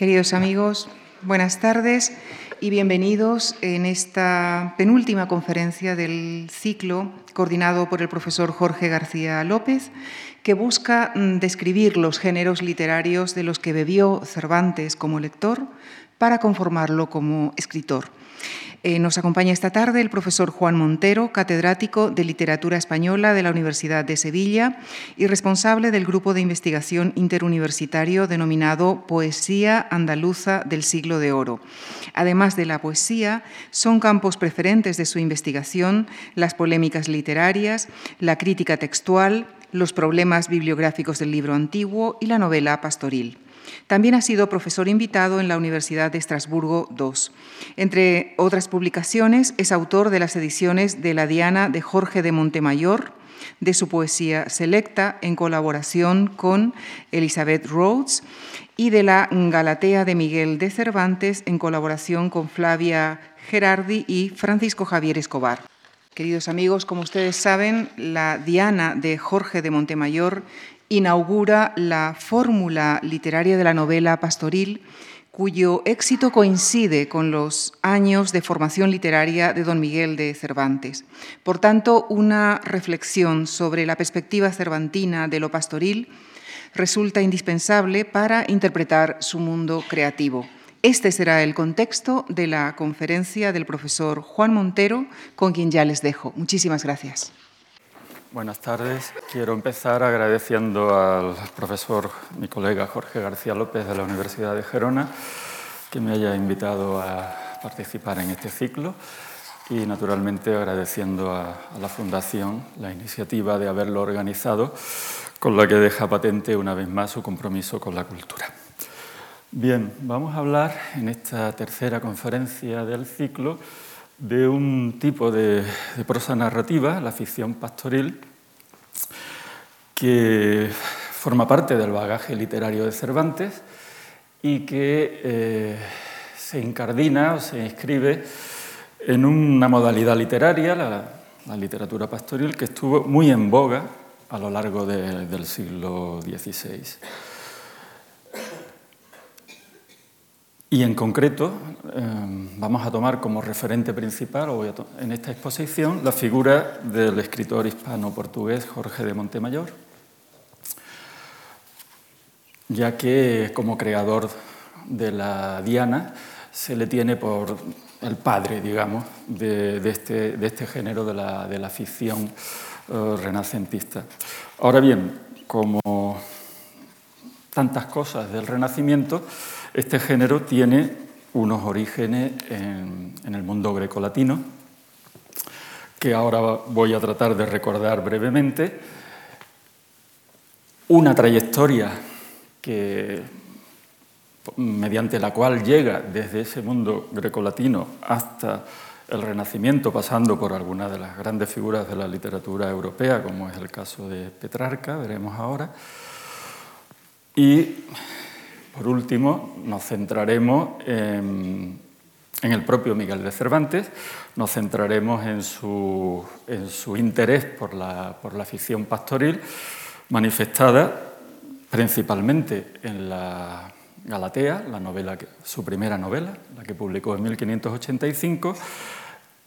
Queridos amigos, buenas tardes y bienvenidos en esta penúltima conferencia del ciclo coordinado por el profesor Jorge García López, que busca mm, describir los géneros literarios de los que bebió Cervantes como lector para conformarlo como escritor. Eh, nos acompaña esta tarde el profesor Juan Montero, catedrático de Literatura Española de la Universidad de Sevilla y responsable del grupo de investigación interuniversitario denominado Poesía Andaluza del Siglo de Oro. Además de la poesía, son campos preferentes de su investigación las polémicas literarias, la crítica textual, los problemas bibliográficos del libro antiguo y la novela pastoril. También ha sido profesor invitado en la Universidad de Estrasburgo II. Entre otras publicaciones, es autor de las ediciones de La Diana de Jorge de Montemayor, de su poesía selecta en colaboración con Elizabeth Rhodes y de la Galatea de Miguel de Cervantes en colaboración con Flavia Gerardi y Francisco Javier Escobar. Queridos amigos, como ustedes saben, la Diana de Jorge de Montemayor inaugura la fórmula literaria de la novela pastoril, cuyo éxito coincide con los años de formación literaria de don Miguel de Cervantes. Por tanto, una reflexión sobre la perspectiva cervantina de lo pastoril resulta indispensable para interpretar su mundo creativo. Este será el contexto de la conferencia del profesor Juan Montero, con quien ya les dejo. Muchísimas gracias. Buenas tardes. Quiero empezar agradeciendo al profesor, mi colega Jorge García López de la Universidad de Gerona, que me haya invitado a participar en este ciclo y naturalmente agradeciendo a, la Fundación la iniciativa de haberlo organizado, con la que deja patente una vez más su compromiso con la cultura. Bien, vamos a hablar en esta tercera conferencia del ciclo de un tipo de, prosa narrativa, la ficción pastoril, que forma parte del bagaje literario de Cervantes y que eh, se incardina o se inscribe en una modalidad literaria, la, literatura pastoril, que estuvo muy en boga a lo largo del siglo XVI. Y en concreto em, vamos a tomar como referente principal en esta exposición la figura del escritor hispano-portugués Jorge de Montemayor, ya que como creador de la Diana se le tiene por el padre, digamos, de, este, este, género de la, ficción eh, renacentista. Ahora bien, como tantas cosas del Renacimiento, este género tiene unos orígenes en, el mundo grecolatino, que ahora voy a tratar de recordar brevemente. Una trayectoria que, mediante la cual llega desde ese mundo grecolatino hasta el Renacimiento, pasando por algunas de las grandes figuras de la literatura europea, como es el caso de Petrarca, veremos ahora. Y por último, nos centraremos en, el propio Miguel de Cervantes, nos centraremos en su, interés por la, ficción pastoril, manifestada principalmente en la Galatea, su primera novela, la que publicó en 1585,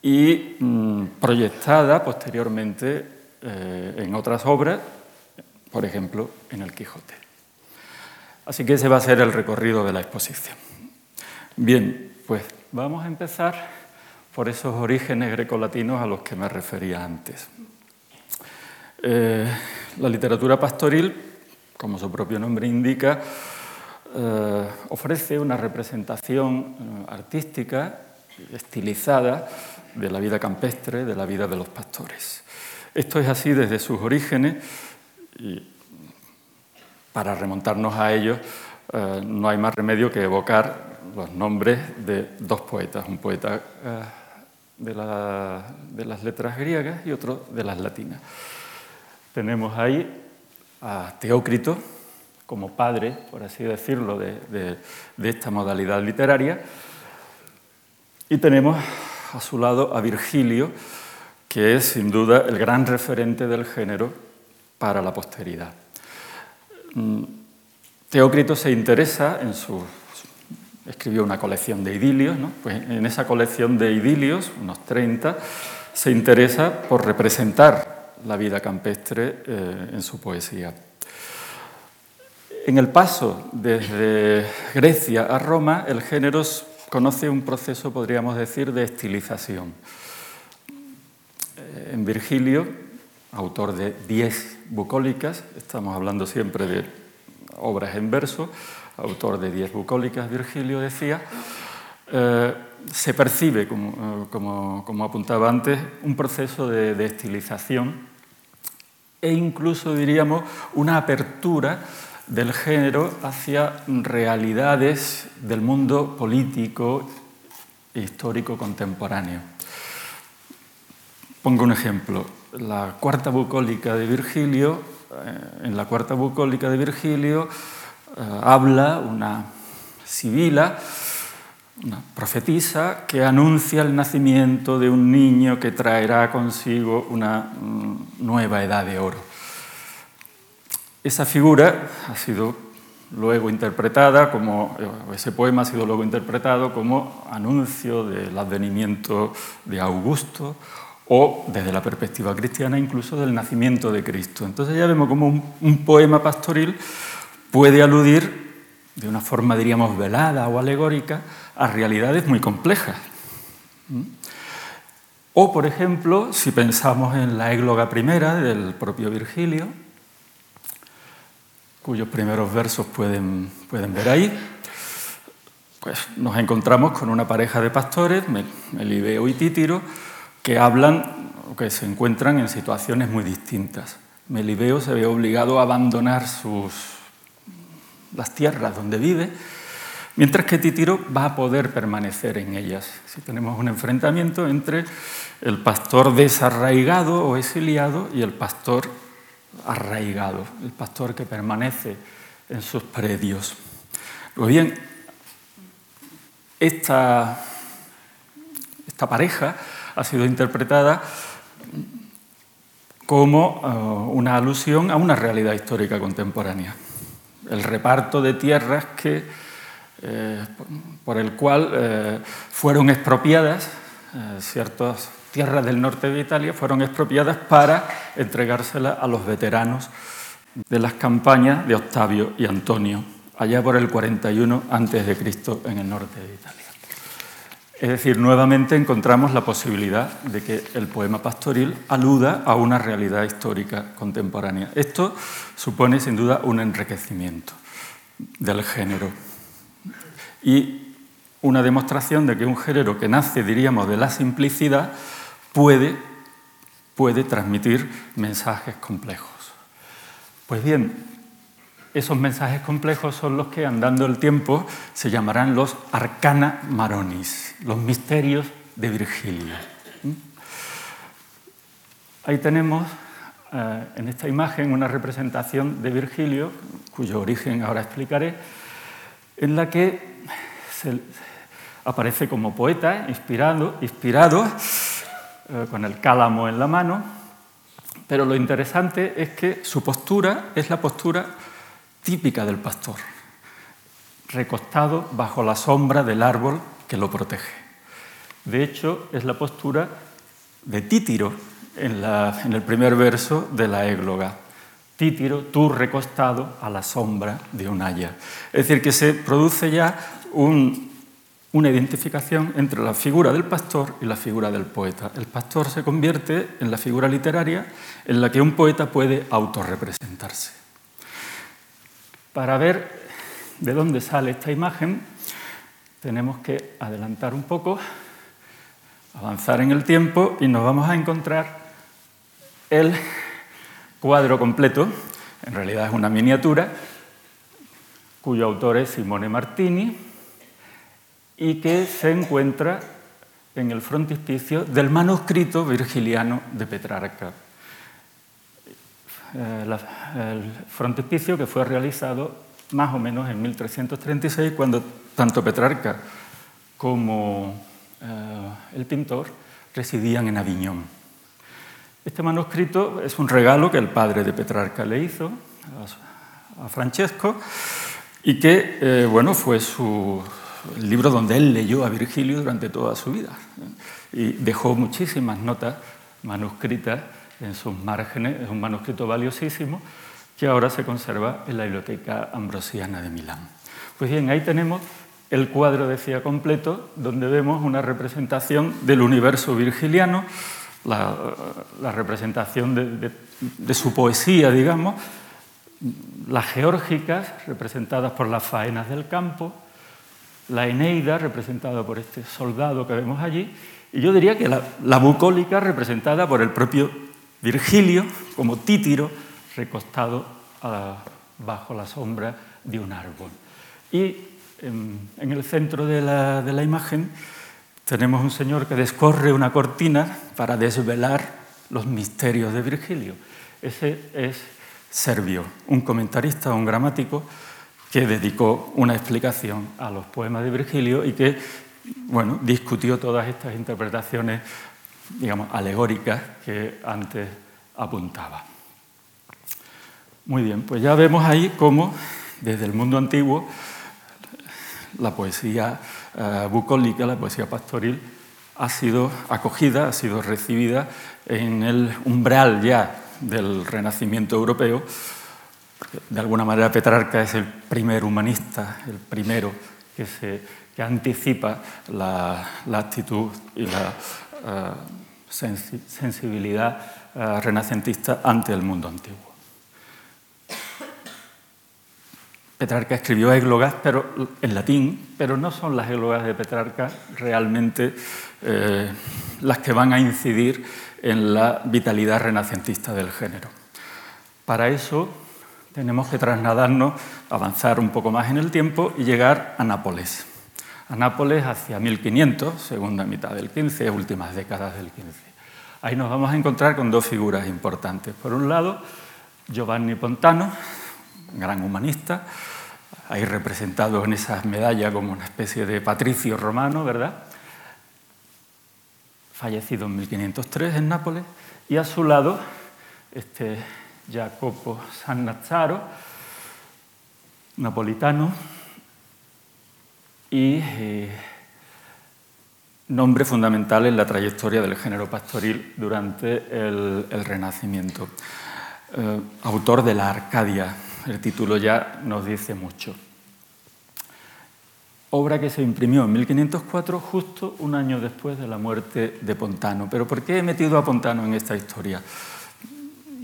y mm, proyectada posteriormente eh, en otras obras, por ejemplo, en El Quijote. Así que ese va a ser el recorrido de la exposición. Bien, pues vamos a empezar por esos orígenes grecolatinos a los que me refería antes. Eh, la literatura pastoril, como su propio nombre indica, eh, ofrece una representación eh, artística, estilizada, de la vida campestre, de la vida de los pastores. Esto es así desde sus orígenes y para remontarnos a ellos, eh, no hay más remedio que evocar los nombres de dos poetas, un poeta eh, de, las letras griegas y otro de las latinas. Tenemos ahí a Teócrito como padre, por así decirlo, de, de esta modalidad literaria, y tenemos a su lado a Virgilio, que es sin duda el gran referente del género para la posteridad. Mm, Teócrito se interesa en sus escribió una colección de idilios, pues en esa colección de idilios, unos 30, se interesa por representar la vida campestre eh, en su poesía. En el paso desde Grecia a Roma, el género conoce un proceso, podríamos decir, de estilización. Eh, en Virgilio, autor de diez bucólicas, estamos hablando siempre de obras en verso, autor de diez bucólicas, Virgilio decía, eh, se percibe, como, como, apuntaba antes, un proceso de, de estilización e incluso, diríamos, una apertura del género hacia realidades del mundo político e histórico contemporáneo. Pongo un ejemplo. La cuarta bucólica de Virgilio, eh, en la cuarta bucólica de Virgilio eh, habla una sibila, una profetisa, que anuncia el nacimiento de un niño que traerá consigo una mm, nueva edad de oro. Esa figura ha sido luego interpretada como, ese poema ha sido luego interpretado como anuncio del advenimiento de Augusto o desde la perspectiva cristiana incluso del nacimiento de Cristo. Entonces ya vemos como un, poema pastoril puede aludir de una forma, diríamos, velada o alegórica a realidades muy complejas. ¿Mm? O, por ejemplo, si pensamos en la égloga primera del propio Virgilio, cuyos primeros versos pueden, pueden ver ahí, pues nos encontramos con una pareja de pastores, Melibeo y Títiro, que hablan que se encuentran en situaciones muy distintas. Melibeo se ve obligado a abandonar sus, las tierras donde vive, mientras que Títiro va a poder permanecer en ellas. Si tenemos un enfrentamiento entre el pastor desarraigado o exiliado y el pastor arraigado, el pastor que permanece en sus predios. Pues bien, esta, esta pareja ha sido interpretada como eh, una alusión a una realidad histórica contemporánea. El reparto de tierras que, eh, por el cual eh, fueron expropiadas ciertos tierras del norte de Italia fueron expropiadas para entregárselas a los veteranos de las campañas de Octavio y Antonio, allá por el 41 a.C. en el norte de Italia. Es decir, nuevamente encontramos la posibilidad de que el poema pastoril aluda a una realidad histórica contemporánea. Esto supone sin duda un enriquecimiento del género. Y una demostración de que un género que nace, diríamos, de la simplicidad, puede, puede transmitir mensajes complejos. Pues bien, esos mensajes complejos son los que, andando el tiempo, se llamarán los arcana maronis, los misterios de Virgilio. ¿Mm? Ahí tenemos eh, en esta imagen una representación de Virgilio, cuyo origen ahora explicaré, en la que aparece como poeta, inspirado, inspirado eh, con el cálamo en la mano, pero lo interesante es que su postura es la postura típica del pastor, recostado bajo la sombra del árbol que lo protege. De hecho, es la postura de Títiro en, el primer verso de la égloga. Títiro, tú recostado a la sombra de un haya. Es decir, que se produce ya un, una identificación entre la figura del pastor y la figura del poeta. El pastor se convierte en la figura literaria en la que un poeta puede autorrepresentarse. Para ver de dónde sale esta imagen, tenemos que adelantar un poco, avanzar en el tiempo y nos vamos a encontrar el cuadro completo, en realidad es una miniatura, cuyo autor es Simone Martini, y que se encuentra en el frontispicio del manuscrito virgiliano de Petrarca. Eh, el frontispicio que fue realizado más o menos en 1336, cuando tanto Petrarca como eh, el pintor residían en Aviñón. Este manuscrito es un regalo que el padre de Petrarca le hizo a, Francesco y que eh, bueno, fue su, el libro donde él leyó a Virgilio durante toda su vida y dejó muchísimas notas manuscritas en sus márgenes, es un manuscrito valiosísimo que ahora se conserva en la Biblioteca Ambrosiana de Milán. Pues bien, ahí tenemos el cuadro, decía, completo, donde vemos una representación del universo virgiliano, la, representación de, su poesía, digamos, las geórgicas, representadas por las faenas del campo, la Eneida, representada por este soldado que vemos allí, y yo diría que la, bucólica, representada por el propio Virgilio, como títiro, recostado bajo la sombra de un árbol. Y en, el centro de la, imagen tenemos un señor que descorre una cortina para desvelar los misterios de Virgilio. Ese es Servio, un comentarista, un gramático que dedicó una explicación a los poemas de Virgilio y que bueno, discutió todas estas interpretaciones digamos, alegóricas que antes apuntaba. Muy bien, pues ya vemos ahí cómo desde el mundo antiguo la poesía eh, bucólica, la poesía pastoril, ha sido acogida, ha sido recibida en el umbral ya del Renacimiento europeo. De alguna manera Petrarca es el primer humanista, el primero que, se, anticipa la, actitud y la sensibilidad eh, renacentista ante el mundo antiguo. Petrarca escribió églogas pero, en latín, pero no son las églogas de Petrarca realmente eh, las que van a incidir en la vitalidad renacentista del género. Para eso tenemos que trasladarnos, avanzar un poco más en el tiempo y llegar a Nápoles. A Nápoles hacia 1500, segunda mitad del 15, últimas décadas del 15. Ahí nos vamos a encontrar con dos figuras importantes. Por un lado, Giovanni Pontano, gran humanista, ahí representado en esas medallas como una especie de patricio romano, ¿verdad? Fallecido en 1503 en Nápoles, y a su lado este Jacopo Sannazzaro, napolitano, y eh, nombre fundamental en la trayectoria del género pastoril durante el, Renacimiento. Eh, autor de la Arcadia, el título ya nos dice mucho. Obra que se imprimió en 1504, justo un año después de la muerte de Pontano. ¿Pero por qué he metido a Pontano en esta historia?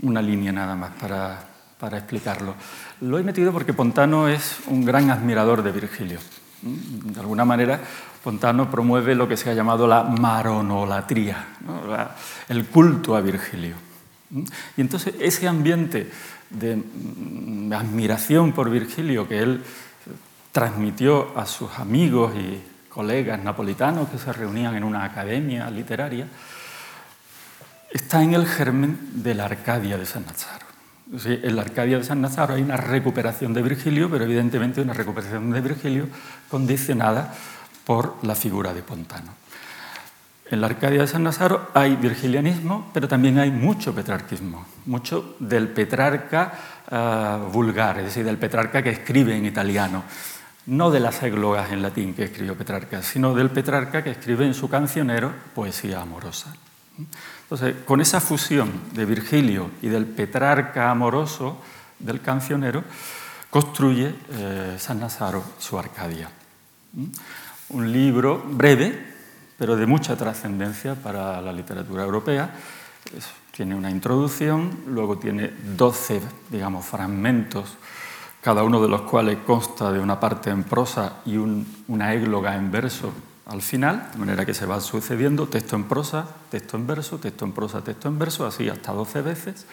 Una línea nada más para, para explicarlo. Lo he metido porque Pontano es un gran admirador de Virgilio. De alguna manera, Pontano promueve lo que se ha llamado la maronolatría, el culto a Virgilio. Y entonces ese ambiente de admiración por Virgilio que él transmitió a sus amigos y colegas napolitanos que se reunían en una academia literaria, está en el germen de la Arcadia de San Nazaro. En la Arcadia de San Nazaro hay una recuperación de Virgilio, pero evidentemente una recuperación de Virgilio condicionada por la figura de Pontano. En la Arcadia de San Nazaro hay virgilianismo, pero también hay mucho petrarquismo, mucho del Petrarca ah, vulgar, es decir, del Petrarca que escribe en italiano, no de las églogas en latín que escribió Petrarca, sino del Petrarca que escribe en su cancionero poesía amorosa. Entonces, con esa fusión de Virgilio y del Petrarca amoroso del cancionero, construye eh, San Nazaro su Arcadia. Un libro breve, pero de mucha trascendencia para la literatura europea. tiene una introducción, luego tiene 12, digamos, fragmentos, cada uno de los cuales consta de una parte en prosa y una égloga en verso al final, de manera que se va sucediendo texto en prosa, texto en verso, texto en prosa, texto en verso, así hasta 12 veces.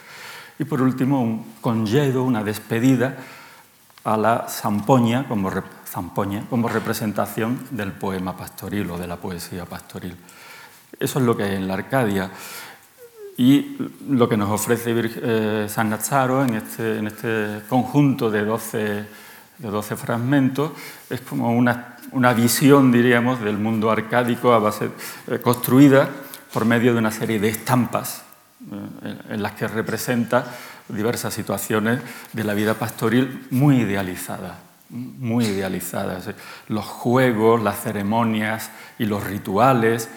Y por último, un congedo, una despedida a la zampoña como zampoña como representación del poema pastoril o de la poesía pastoril. Eso es lo que hay en la Arcadia. Y lo que nos ofrece eh, San Nazaro en este, en este, conjunto de 12, de 12 fragmentos es como una, una, visión, diríamos, del mundo arcádico a base, eh, construida por medio de una serie de estampas eh, en las que representa diversas situaciones de la vida pastoril muy idealizada muy idealizadas. Los juegos, las ceremonias y los rituales,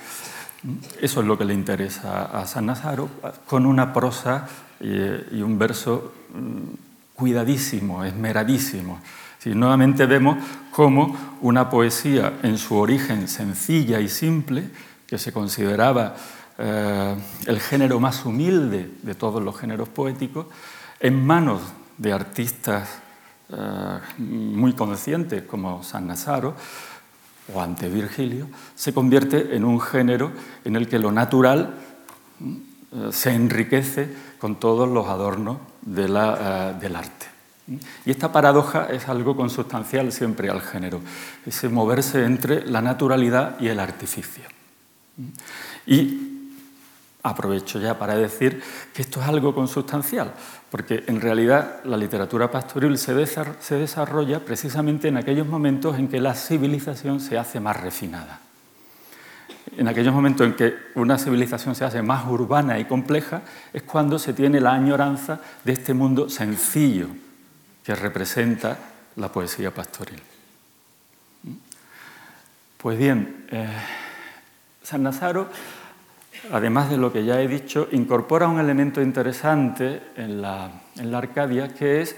eso es lo que le interesa a San Nazaro, con una prosa y un verso mm, cuidadísimo, esmeradísimo. Nuevamente vemos cómo una poesía en su origen sencilla y simple, que se consideraba eh, el género más humilde de todos los géneros poéticos, en manos de artistas eh, muy conscientes como San Nazaro o ante Virgilio, se convierte en un género en el que lo natural eh, se enriquece con todos los adornos del arte. Y esta paradoja es algo consustancial siempre al género, ese moverse entre la naturalidad y el artificio. Y Aprovecho ya para decir que esto es algo consustancial, porque en realidad la literatura pastoril se, desarrolla precisamente en aquellos momentos en que la civilización se hace más refinada. En aquellos momentos en que una civilización se hace más urbana y compleja es cuando se tiene la añoranza de este mundo sencillo que representa la poesía pastoril. Pues bien, eh, San Nazaro además de lo que ya he dicho, incorpora un elemento interesante en la, Arcadia, que es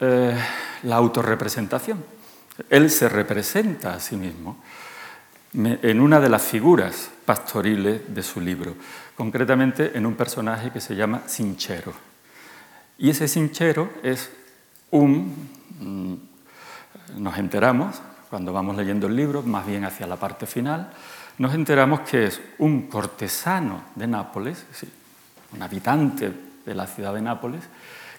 eh, la autorrepresentación. Él se representa a sí mismo en una de las figuras pastoriles de su libro, concretamente en un personaje que se llama Sinchero. Y ese Sinchero es un, mm, nos enteramos cuando vamos leyendo el libro, más bien hacia la parte final, nos enteramos que es un cortesano de Nápoles, un habitante de la ciudad de Nápoles,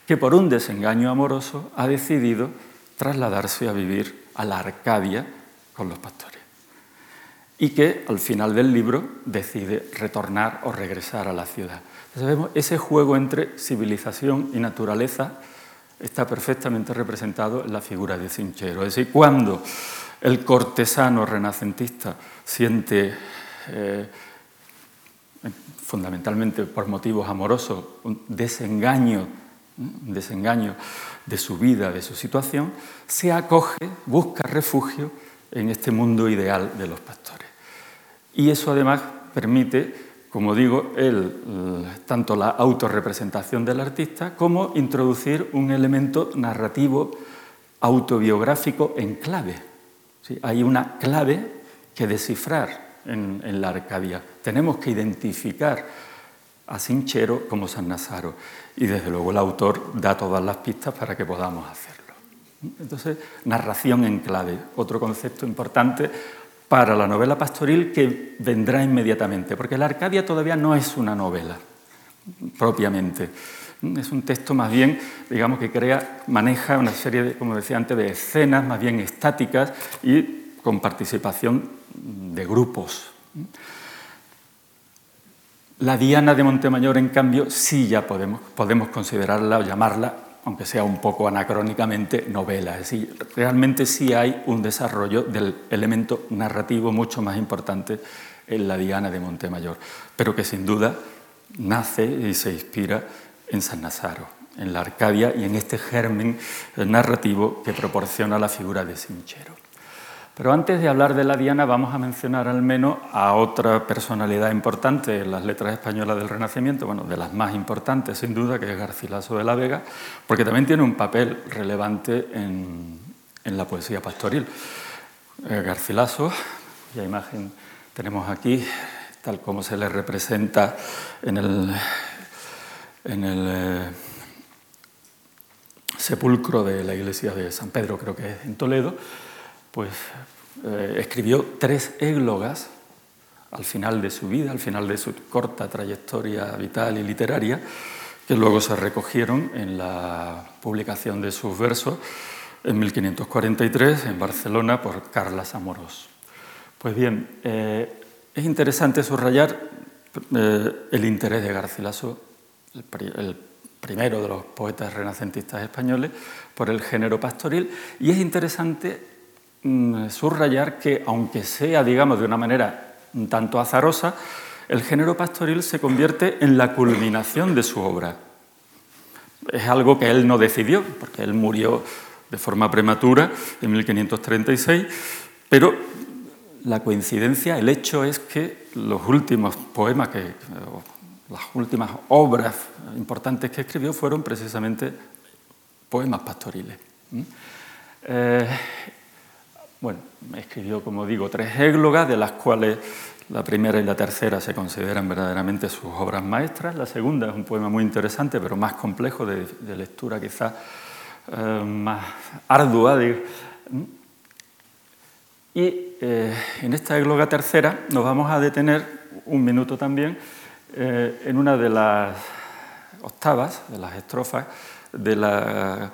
que por un desengaño amoroso ha decidido trasladarse a vivir a la Arcadia con los pastores. Y que al final del libro decide retornar o regresar a la ciudad. Entonces ese juego entre civilización y naturaleza está perfectamente representado en la figura de Cinchero. Es decir, cuando el cortesano renacentista siente, eh, fundamentalmente por motivos amorosos, un desengaño, un desengaño de su vida, de su situación, se acoge, busca refugio en este mundo ideal de los pastores. Y eso además permite, como digo, el, tanto la autorrepresentación del artista como introducir un elemento narrativo autobiográfico en clave hay una clave que descifrar en, la Arcadia. Tenemos que identificar a Sinchero como San Nazaro y desde luego el autor da todas las pistas para que podamos hacerlo. Entonces, narración en clave, otro concepto importante para la novela pastoril que vendrá inmediatamente, porque la Arcadia todavía no es una novela propiamente. Es un texto más bien, digamos, que crea, maneja una serie, de, como decía antes, de escenas más bien estáticas y con participación de grupos. La Diana de Montemayor, en cambio, sí ya podemos, podemos considerarla o llamarla, aunque sea un poco anacrónicamente, novela. Es decir, realmente sí hay un desarrollo del elemento narrativo mucho más importante en la Diana de Montemayor, pero que sin duda nace y se inspira en San Nazaro, en la Arcadia y en este germen narrativo que proporciona la figura de Sinchero. Pero antes de hablar de la Diana vamos a mencionar al menos a otra personalidad importante en las letras españolas del Renacimiento, bueno, de las más importantes sin duda, que es Garcilaso de la Vega, porque también tiene un papel relevante en, la poesía pastoril. Eh, Garcilaso, cuya imagen tenemos aquí, tal como se le representa en el, eh, sepulcro de la iglesia de San Pedro, creo que es en Toledo, pues eh, escribió tres églogas al final de su vida, al final de su corta trayectoria vital y literaria, que luego se recogieron en la publicación de sus versos en 1543 en Barcelona por Carla Amorós. Pues bien, eh, es interesante subrayar el interés de Garcilaso el, primero de los poetas renacentistas españoles, por el género pastoril. Y es interesante subrayar que, aunque sea, digamos, de una manera un tanto azarosa, el género pastoril se convierte en la culminación de su obra. Es algo que él no decidió, porque él murió de forma prematura en 1536, pero la coincidencia, el hecho es que los últimos poemas, que, las últimas obras importantes que escribió fueron precisamente poemas pastoriles. Bueno, escribió, como digo, tres églogas, de las cuales la primera y la tercera se consideran verdaderamente sus obras maestras. La segunda es un poema muy interesante, pero más complejo, de, lectura quizás eh, más ardua. Y eh, en esta égloga tercera nos vamos a detener un minuto también eh, en una de las octavas, de las estrofas, de la,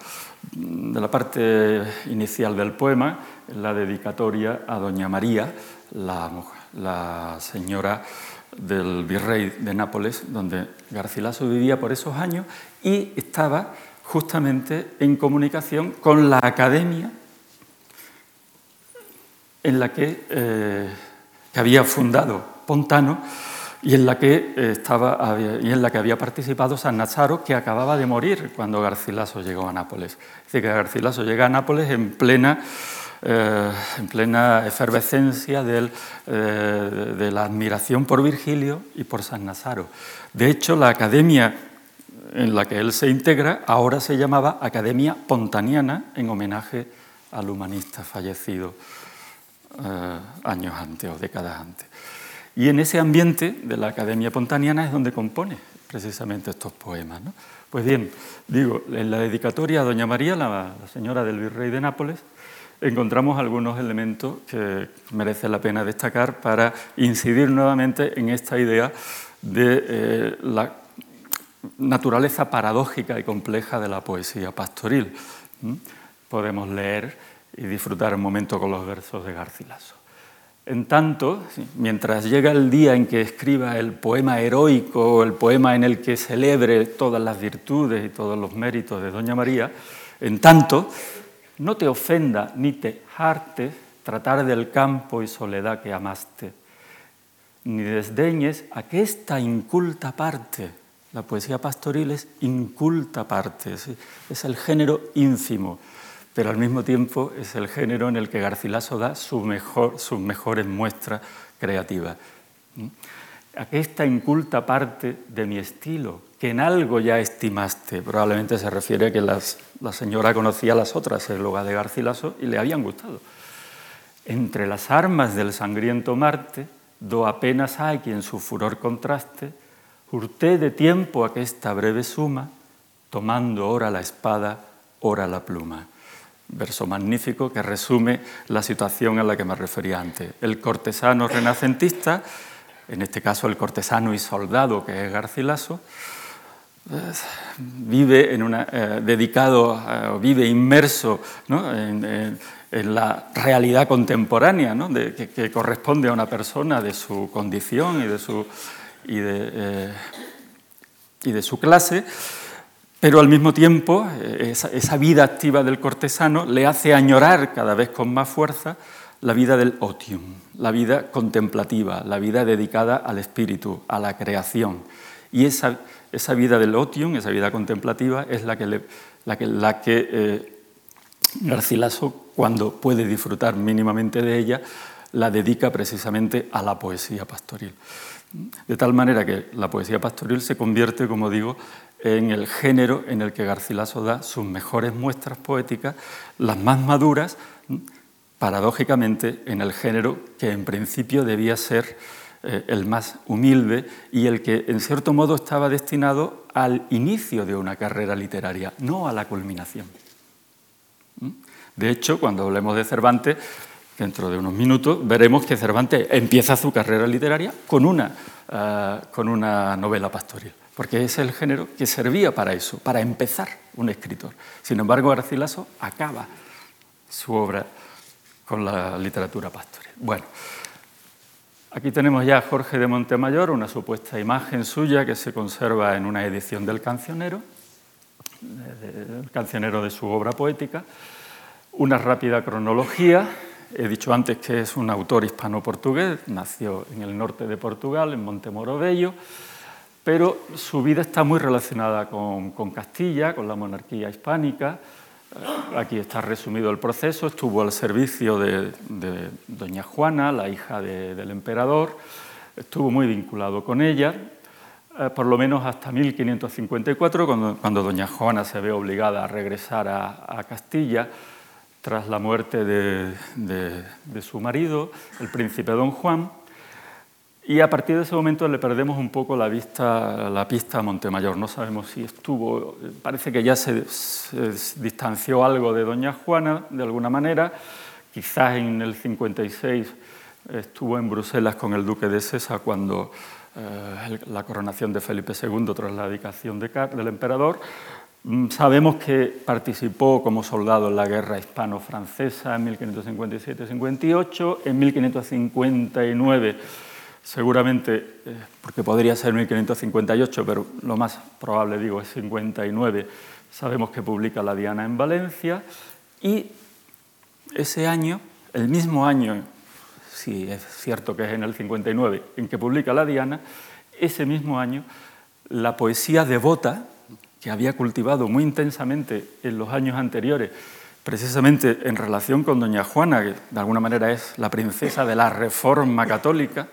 de la parte inicial del poema, la dedicatoria a Doña María, la, señora del virrey de Nápoles, donde Garcilaso vivía por esos años y estaba justamente en comunicación con la academia en la que, eh, que había fundado Pontano y en la que eh, estaba y en la que había participado San Nazaro, que acababa de morir cuando Garcilaso llegó a Nápoles. Es decir, que Garcilaso llega a Nápoles en plena, eh, en plena efervescencia del, de la admiración por Virgilio y por San Nazaro. De hecho, la academia en la que él se integra ahora se llamaba Academia Pontaniana en homenaje al humanista fallecido eh, años antes o décadas antes. Y en ese ambiente de la Academia Pontaniana es donde compone precisamente estos poemas. Pues bien, digo, en la dedicatoria a Doña María, la, señora del virrey de Nápoles, encontramos algunos elementos que merece la pena destacar para incidir nuevamente en esta idea de eh, la naturaleza paradójica y compleja de la poesía pastoril. Podemos leer y disfrutar un momento con los versos de Garcilaso. En tanto, mientras llega el día en que escriba el poema heroico, el poema en el que celebre todas las virtudes y todos los méritos de Doña María, en tanto, no te ofenda ni te hartes tratar del campo y soledad que amaste, ni desdeñes aquesta inculta parte. La poesía pastoril es inculta parte, es el género ínfimo pero al mismo tiempo es el género en el que Garcilaso da sus mejores muestras creativas. Esta inculta parte de mi estilo, que en algo ya estimaste, probablemente se refiere a que la señora conocía las otras en lugar de Garcilaso y le habían gustado. Entre las armas del sangriento Marte, do apenas hay quien su furor contraste, hurté de tiempo a que esta breve suma, tomando ora la espada, ora la pluma verso magnífico que resume la situación a la que me refería antes. El cortesano renacentista, en este caso el cortesano y soldado que es Garcilaso, vive en una, eh, dedicado, eh, vive inmerso en, la realidad contemporánea que, corresponde a una persona de su condición y de su, eh, clase pero al mismo tiempo, eh, esa, vida activa del cortesano le hace añorar cada vez con más fuerza la vida del otium, la vida contemplativa, la vida dedicada al espíritu, a la creación. Y esa, esa vida del otium, esa vida contemplativa, es la que, la que, eh, Garcilaso, cuando puede disfrutar mínimamente de ella, la dedica precisamente a la poesía pastoril. De tal manera que la poesía pastoril se convierte, como digo, en el género en el que Garcilaso da sus mejores muestras poéticas, las más maduras, paradójicamente en el género que en principio debía ser eh, el más humilde y el que en cierto modo estaba destinado al inicio de una carrera literaria, no a la culminación. De hecho, cuando hablemos de Cervantes, dentro de unos minutos, veremos que Cervantes empieza su carrera literaria con una, eh, con una novela pastoril porque es el género que servía para eso, para empezar un escritor. Sin embargo, Garcilaso acaba su obra con la literatura pastoril. Bueno, aquí tenemos ya a Jorge de Montemayor, una supuesta imagen suya que se conserva en una edición del cancionero, el cancionero de su obra poética, una rápida cronología. He dicho antes que es un autor hispano-portugués, nació en el norte de Portugal, en Montemoro Bello pero su vida está muy relacionada con, Castilla, con la monarquía hispánica, Aquí está resumido el proceso. Estuvo al servicio de, doña Juana, la hija del emperador. Estuvo muy vinculado con ella, eh, por lo menos hasta 1554, cuando, doña Juana se ve obligada a regresar a, Castilla tras la muerte de, de su marido, el príncipe don Juan. Y a partir de ese momento le perdemos un poco la, vista, la pista a Montemayor. No sabemos si estuvo, parece que ya se, distanció algo de Doña Juana de alguna manera. Quizás en el 56 estuvo en Bruselas con el duque de Sesa cuando eh, la coronación de Felipe II tras la dedicación del emperador. Mm, sabemos que participó como soldado en la guerra hispano-francesa en 1557-58, en 1559 seguramente, eh, porque podría ser 1558, pero lo más probable, digo, es 59, sabemos que publica La Diana en Valencia, y ese año, el mismo año, si es cierto que es en el 59, en que publica La Diana, ese mismo año, la poesía devota, que había cultivado muy intensamente en los años anteriores, precisamente en relación con Doña Juana, que de alguna manera es la princesa de la Reforma Católica,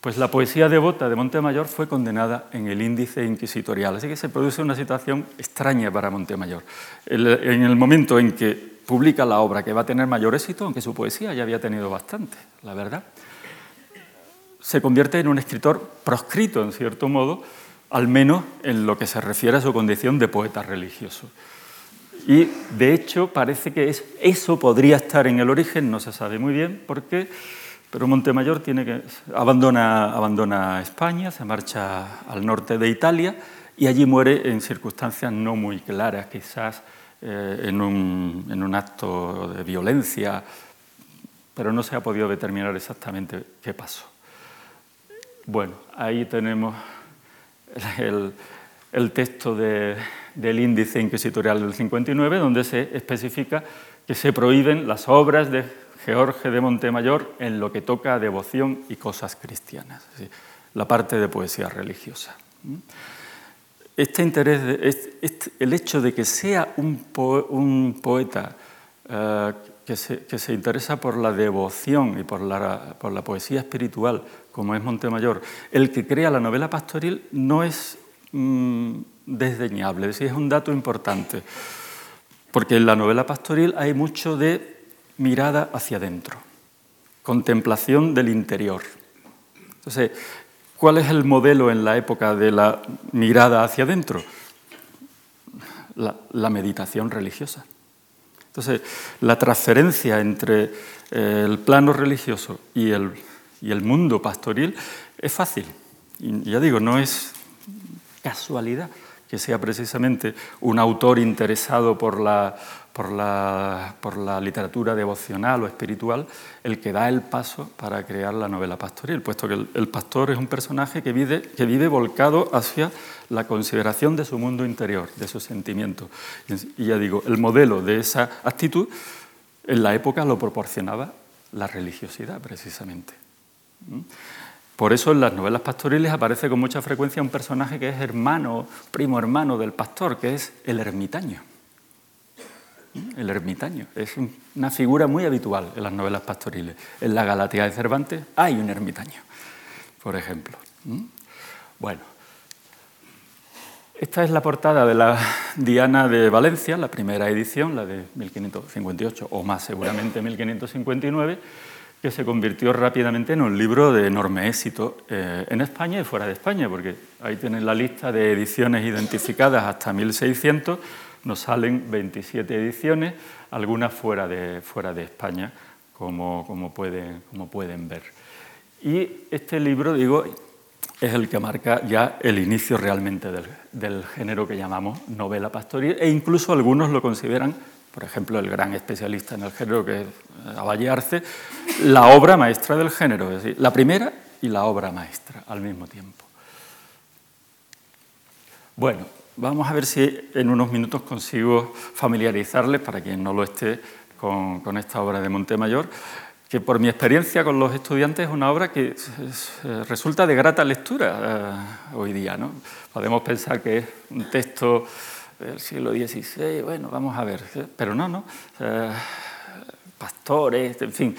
pues la poesía devota de Montemayor fue condenada en el índice inquisitorial, así que se produce una situación extraña para Montemayor. En el momento en que publica la obra que va a tener mayor éxito, aunque su poesía ya había tenido bastante, la verdad, se convierte en un escritor proscrito, en cierto modo, al menos en lo que se refiere a su condición de poeta religioso. Y de hecho parece que eso podría estar en el origen, no se sabe muy bien, porque pero Montemayor abandona, España, se marcha al norte de Italia y allí muere en circunstancias no muy claras, quizás eh, en, un, acto de violencia, pero no se ha podido determinar exactamente qué pasó. Bueno, ahí tenemos el, texto de, del índice inquisitorial del 59, donde se especifica que se prohíben las obras de George de Montemayor en lo que toca a devoción y cosas cristianas, la parte de poesía religiosa. Este interés, el hecho de que sea un, poeta eh, que, se, interesa por la devoción y por la, poesía espiritual, como es Montemayor, el que crea la novela pastoril no es mm, desdeñable, es, decir, es un dato importante, porque en la novela pastoril hay mucho de mirada hacia adentro, contemplación del interior. Entonces, ¿cuál es el modelo en la época de la mirada hacia adentro? La, meditación religiosa. Entonces, la transferencia entre eh, el plano religioso y el, y el mundo pastoril es fácil. Y ya digo, no es casualidad que sea precisamente un autor interesado por la, por la, literatura devocional o espiritual el que da el paso para crear la novela pastoril, puesto que el, pastor es un personaje que vive, que vive volcado hacia la consideración de su mundo interior, de sus sentimientos. Y ya digo, el modelo de esa actitud en la época lo proporcionaba la religiosidad, precisamente. ¿Mm? Por eso en las novelas pastoriles aparece con mucha frecuencia un personaje que es hermano, primo hermano del pastor, que es el ermitaño el ermitaño. Es una figura muy habitual en las novelas pastoriles. En la Galatea de Cervantes hay un ermitaño, por ejemplo. Bueno, esta es la portada de la Diana de Valencia, la primera edición, la de 1558, o más seguramente 1559, que se convirtió rápidamente en un libro de enorme éxito eh, en España y fuera de España, porque ahí tienen la lista de ediciones identificadas hasta 1600 nos salen 27 ediciones, algunas fuera de, fuera de España, como, como, pueden, como pueden ver. Y este libro, digo, es el que marca ya el inicio realmente del, del, género que llamamos novela pastoril, e incluso algunos lo consideran, por ejemplo, el gran especialista en el género que es Avalle Arce, la obra maestra del género, es decir, la primera y la obra maestra al mismo tiempo. Bueno, Vamos a ver si en unos minutos consigo familiarizarles, para quien no lo esté, con, esta obra de Montemayor, que por mi experiencia con los estudiantes es una obra que resulta de grata lectura eh, hoy día. ¿no? Podemos pensar que es un texto del siglo XVI, bueno, vamos a ver, pero no, no, pastores, en fin,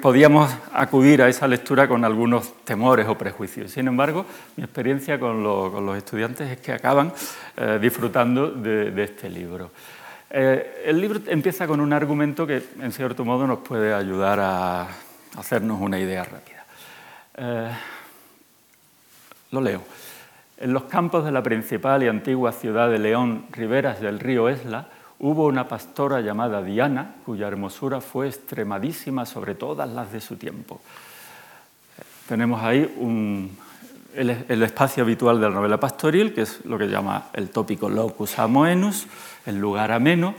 podíamos, acudir a esa lectura con algunos temores o prejuicios. Sin embargo, mi experiencia con, los estudiantes es que acaban eh, disfrutando de, este libro. Eh, el libro empieza con un argumento que, en cierto modo, nos puede ayudar a hacernos una idea rápida. Eh, lo leo. En los campos de la principal y antigua ciudad de León, riberas del río Esla, hubo una pastora llamada Diana, cuya hermosura fue extremadísima sobre todas las de su tiempo. Tenemos ahí el, espacio habitual de la novela pastoril, que es lo que llama el tópico locus amoenus, el lugar ameno,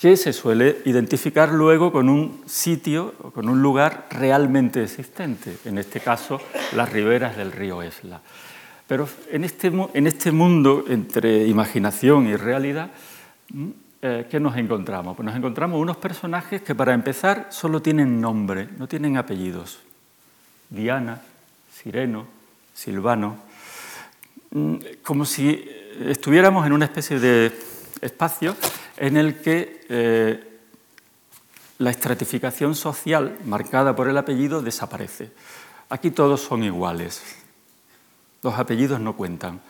que se suele identificar luego con un sitio, con un lugar realmente existente, en este caso las riberas del río Esla. Pero en este, en este mundo entre imaginación y realidad, ¿qué nos encontramos? Pues nos encontramos unos personajes que para empezar solo tienen nombre, no tienen apellidos. Diana, Sireno, Silvano, mm, como si estuviéramos en una especie de espacio en el que eh, la estratificación social marcada por el apellido desaparece. Aquí todos son iguales, los apellidos no cuentan.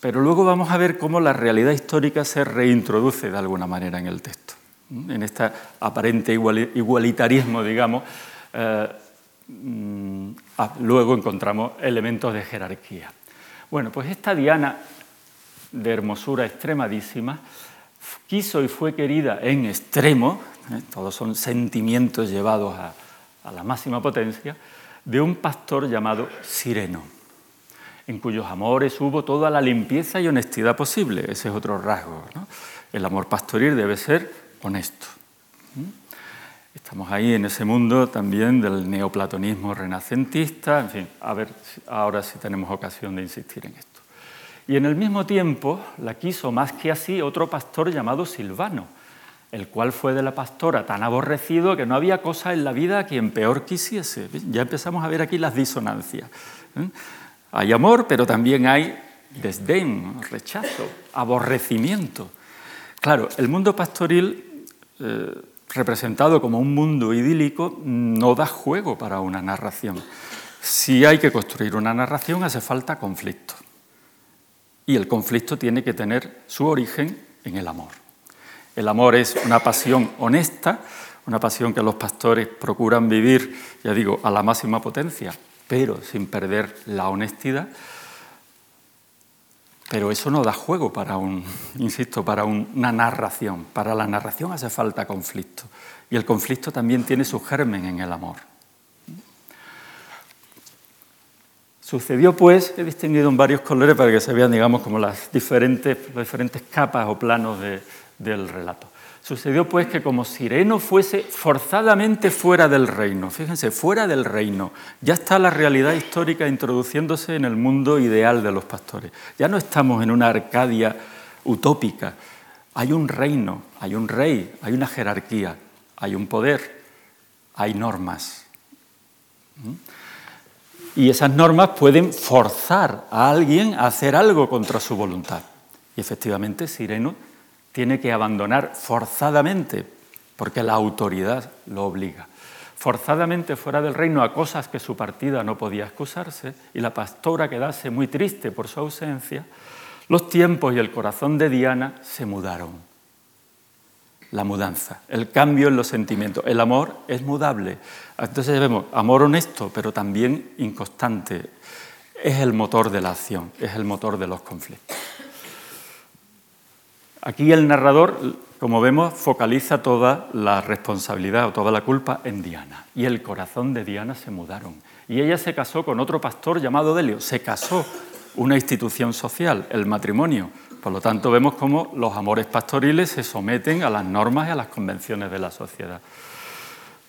Pero luego vamos a ver cómo la realidad histórica se reintroduce de alguna manera en el texto. En este aparente igualitarismo, digamos, eh, mm, luego encontramos elementos de jerarquía. Bueno, pues esta Diana de hermosura extremadísima quiso y fue querida en extremo, ¿eh? todos son sentimientos llevados a la máxima potencia, de un pastor llamado Sireno, en cuyos amores hubo toda la limpieza y honestidad posible. Ese es otro rasgo. El amor pastoril debe ser honesto. Estamos ahí en ese mundo también del neoplatonismo renacentista, en fin, a ver ahora si tenemos ocasión de insistir en esto. Y en el mismo tiempo la quiso más que así otro pastor llamado Silvano, el cual fue de la pastora tan aborrecido que no había cosa en la vida a quien peor quisiese. Ya empezamos a ver aquí las disonancias. Hay amor, pero también hay desdén, rechazo, aborrecimiento. Claro, el mundo pastoril, eh, representado como un mundo idílico, no da juego para una narración. Si hay que construir una narración, hace falta conflicto. Y el conflicto tiene que tener su origen en el amor. El amor es una pasión honesta, una pasión que los pastores procuran vivir, ya digo, a la máxima potencia, pero sin perder la honestidad. Pero eso no da juego para un, insisto, para una narración. Para la narración hace falta conflicto. Y el conflicto también tiene su germen en el amor. Sucedió pues, he distinguido en varios colores para que se vean, digamos, como las diferentes, las diferentes capas o planos de, del relato. Sucedió pues que como Sireno fuese forzadamente fuera del reino, fíjense, fuera del reino, ya está la realidad histórica introduciéndose en el mundo ideal de los pastores. Ya no estamos en una Arcadia utópica, hay un reino, hay un rey, hay una jerarquía, hay un poder, hay normas. ¿Mm? Y esas normas pueden forzar a alguien a hacer algo contra su voluntad. Y efectivamente Sireno tiene que abandonar forzadamente, porque la autoridad lo obliga, forzadamente fuera del reino a cosas que su partida no podía excusarse y la pastora quedase muy triste por su ausencia, los tiempos y el corazón de Diana se mudaron. La mudanza, el cambio en los sentimientos. El amor es mudable. Entonces vemos amor honesto, pero también inconstante. Es el motor de la acción, es el motor de los conflictos. Aquí el narrador, como vemos, focaliza toda la responsabilidad o toda la culpa en Diana. Y el corazón de Diana se mudaron. Y ella se casó con otro pastor llamado Delio. Se casó una institución social, el matrimonio. Por lo tanto, vemos cómo los amores pastoriles se someten a las normas y a las convenciones de la sociedad.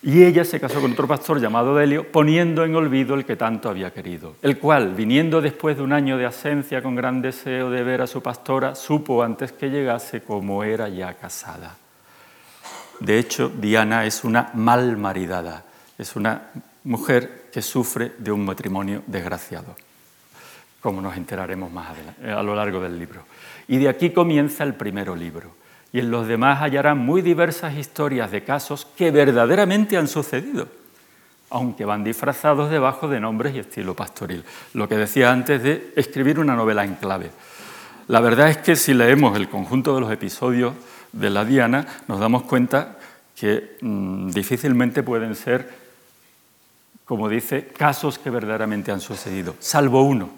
Y ella se casó con otro pastor llamado Delio, poniendo en olvido el que tanto había querido, el cual, viniendo después de un año de ausencia con gran deseo de ver a su pastora, supo antes que llegase cómo era ya casada. De hecho, Diana es una mal maridada, es una mujer que sufre de un matrimonio desgraciado. como nos enteraremos más adelante, a lo largo del libro. Y de aquí comienza el primero libro. Y en los demás hallarán muy diversas historias de casos que verdaderamente han sucedido, aunque van disfrazados debajo de nombres y estilo pastoril. Lo que decía antes de escribir una novela en clave. La verdad es que si leemos el conjunto de los episodios de la Diana, nos damos cuenta que mm, difícilmente pueden ser, como dice, casos que verdaderamente han sucedido, salvo uno,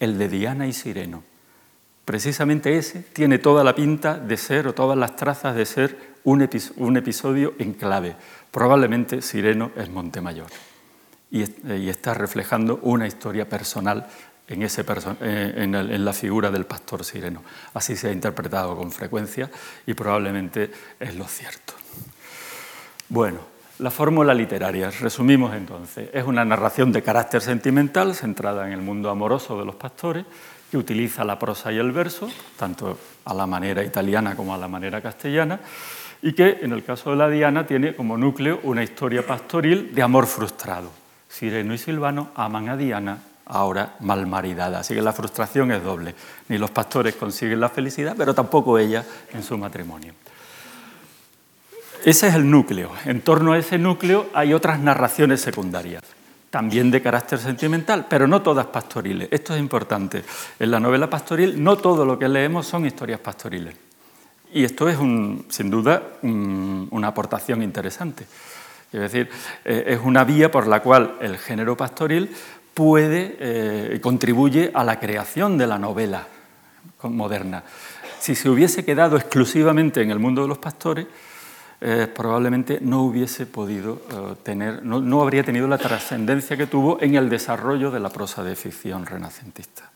el de Diana y Sireno. Precisamente ese tiene toda la pinta de ser, o todas las trazas de ser, un, episodio en clave. Probablemente Sireno es Montemayor y, y está reflejando una historia personal en, ese eh, en, la figura del pastor sireno. Así se ha interpretado con frecuencia y probablemente es lo cierto. Bueno, la fórmula literaria, resumimos entonces, es una narración de carácter sentimental centrada en el mundo amoroso de los pastores que utiliza la prosa y el verso, tanto a la manera italiana como a la manera castellana, y que en el caso de la Diana tiene como núcleo una historia pastoril de amor frustrado. Sireno y Silvano aman a Diana, ahora malmaridada, así que la frustración es doble. Ni los pastores consiguen la felicidad, pero tampoco ella en su matrimonio. Ese es el núcleo. En torno a ese núcleo hay otras narraciones secundarias también de carácter sentimental, pero no todas pastoriles. Esto es importante. En la novela pastoril no todo lo que leemos son historias pastoriles. Y esto es, sin duda, una aportación interesante. Es decir, eh, es una vía por la cual el género pastoril puede eh, contribuye a la creación de la novela moderna. Si se hubiese quedado exclusivamente en el mundo de los pastores, eh, probablemente no hubiese podido eh, tener, no, habría tenido la trascendencia que tuvo en el desarrollo de la prosa de ficción renacentista.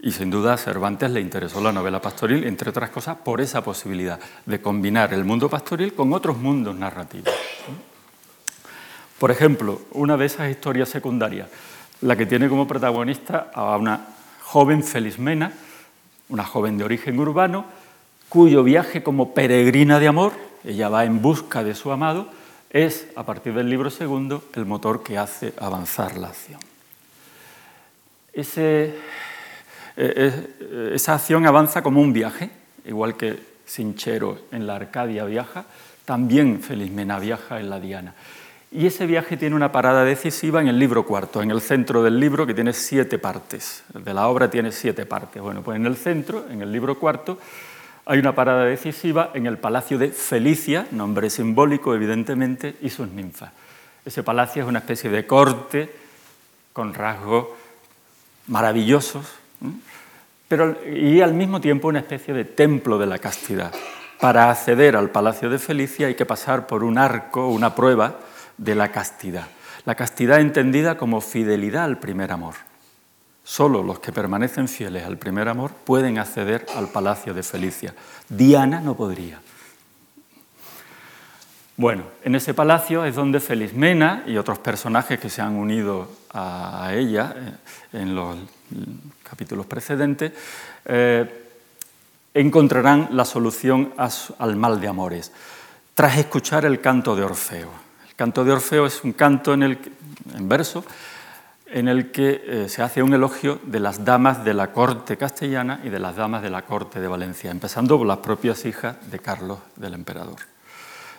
Y sin duda a Cervantes le interesó la novela pastoril, entre otras cosas, por esa posibilidad de combinar el mundo pastoril con otros mundos narrativos. Por ejemplo, una de esas historias secundarias, la que tiene como protagonista a una joven Felismena, una joven de origen urbano, cuyo viaje como peregrina de amor ella va en busca de su amado, es, a partir del libro segundo, el motor que hace avanzar la acción. Eh, esa acción avanza como un viaje, igual que Sinchero en la Arcadia viaja, también Felismena viaja en la Diana. Y ese viaje tiene una parada decisiva en el libro cuarto, en el centro del libro que tiene siete partes. De la obra tiene siete partes. Bueno, pues en el centro, en el libro cuarto, hay una parada decisiva en el palacio de Felicia, nombre simbólico evidentemente, y sus ninfas. Ese palacio es una especie de corte con rasgos maravillosos, pero, y al mismo tiempo una especie de templo de la castidad. Para acceder al palacio de Felicia hay que pasar por un arco, una prueba de la castidad. La castidad entendida como fidelidad al primer amor. Solo los que permanecen fieles al primer amor pueden acceder al palacio de Felicia. Diana no podría. Bueno, en ese palacio es donde Felismena y otros personajes que se han unido a ella eh, en los capítulos precedentes eh, encontrarán la solución al mal de amores tras escuchar el canto de Orfeo. El canto de Orfeo es un canto en, el, en verso en el que eh, se hace un elogio de las damas de la corte castellana y de las damas de la corte de Valencia, empezando por las propias hijas de Carlos del Emperador.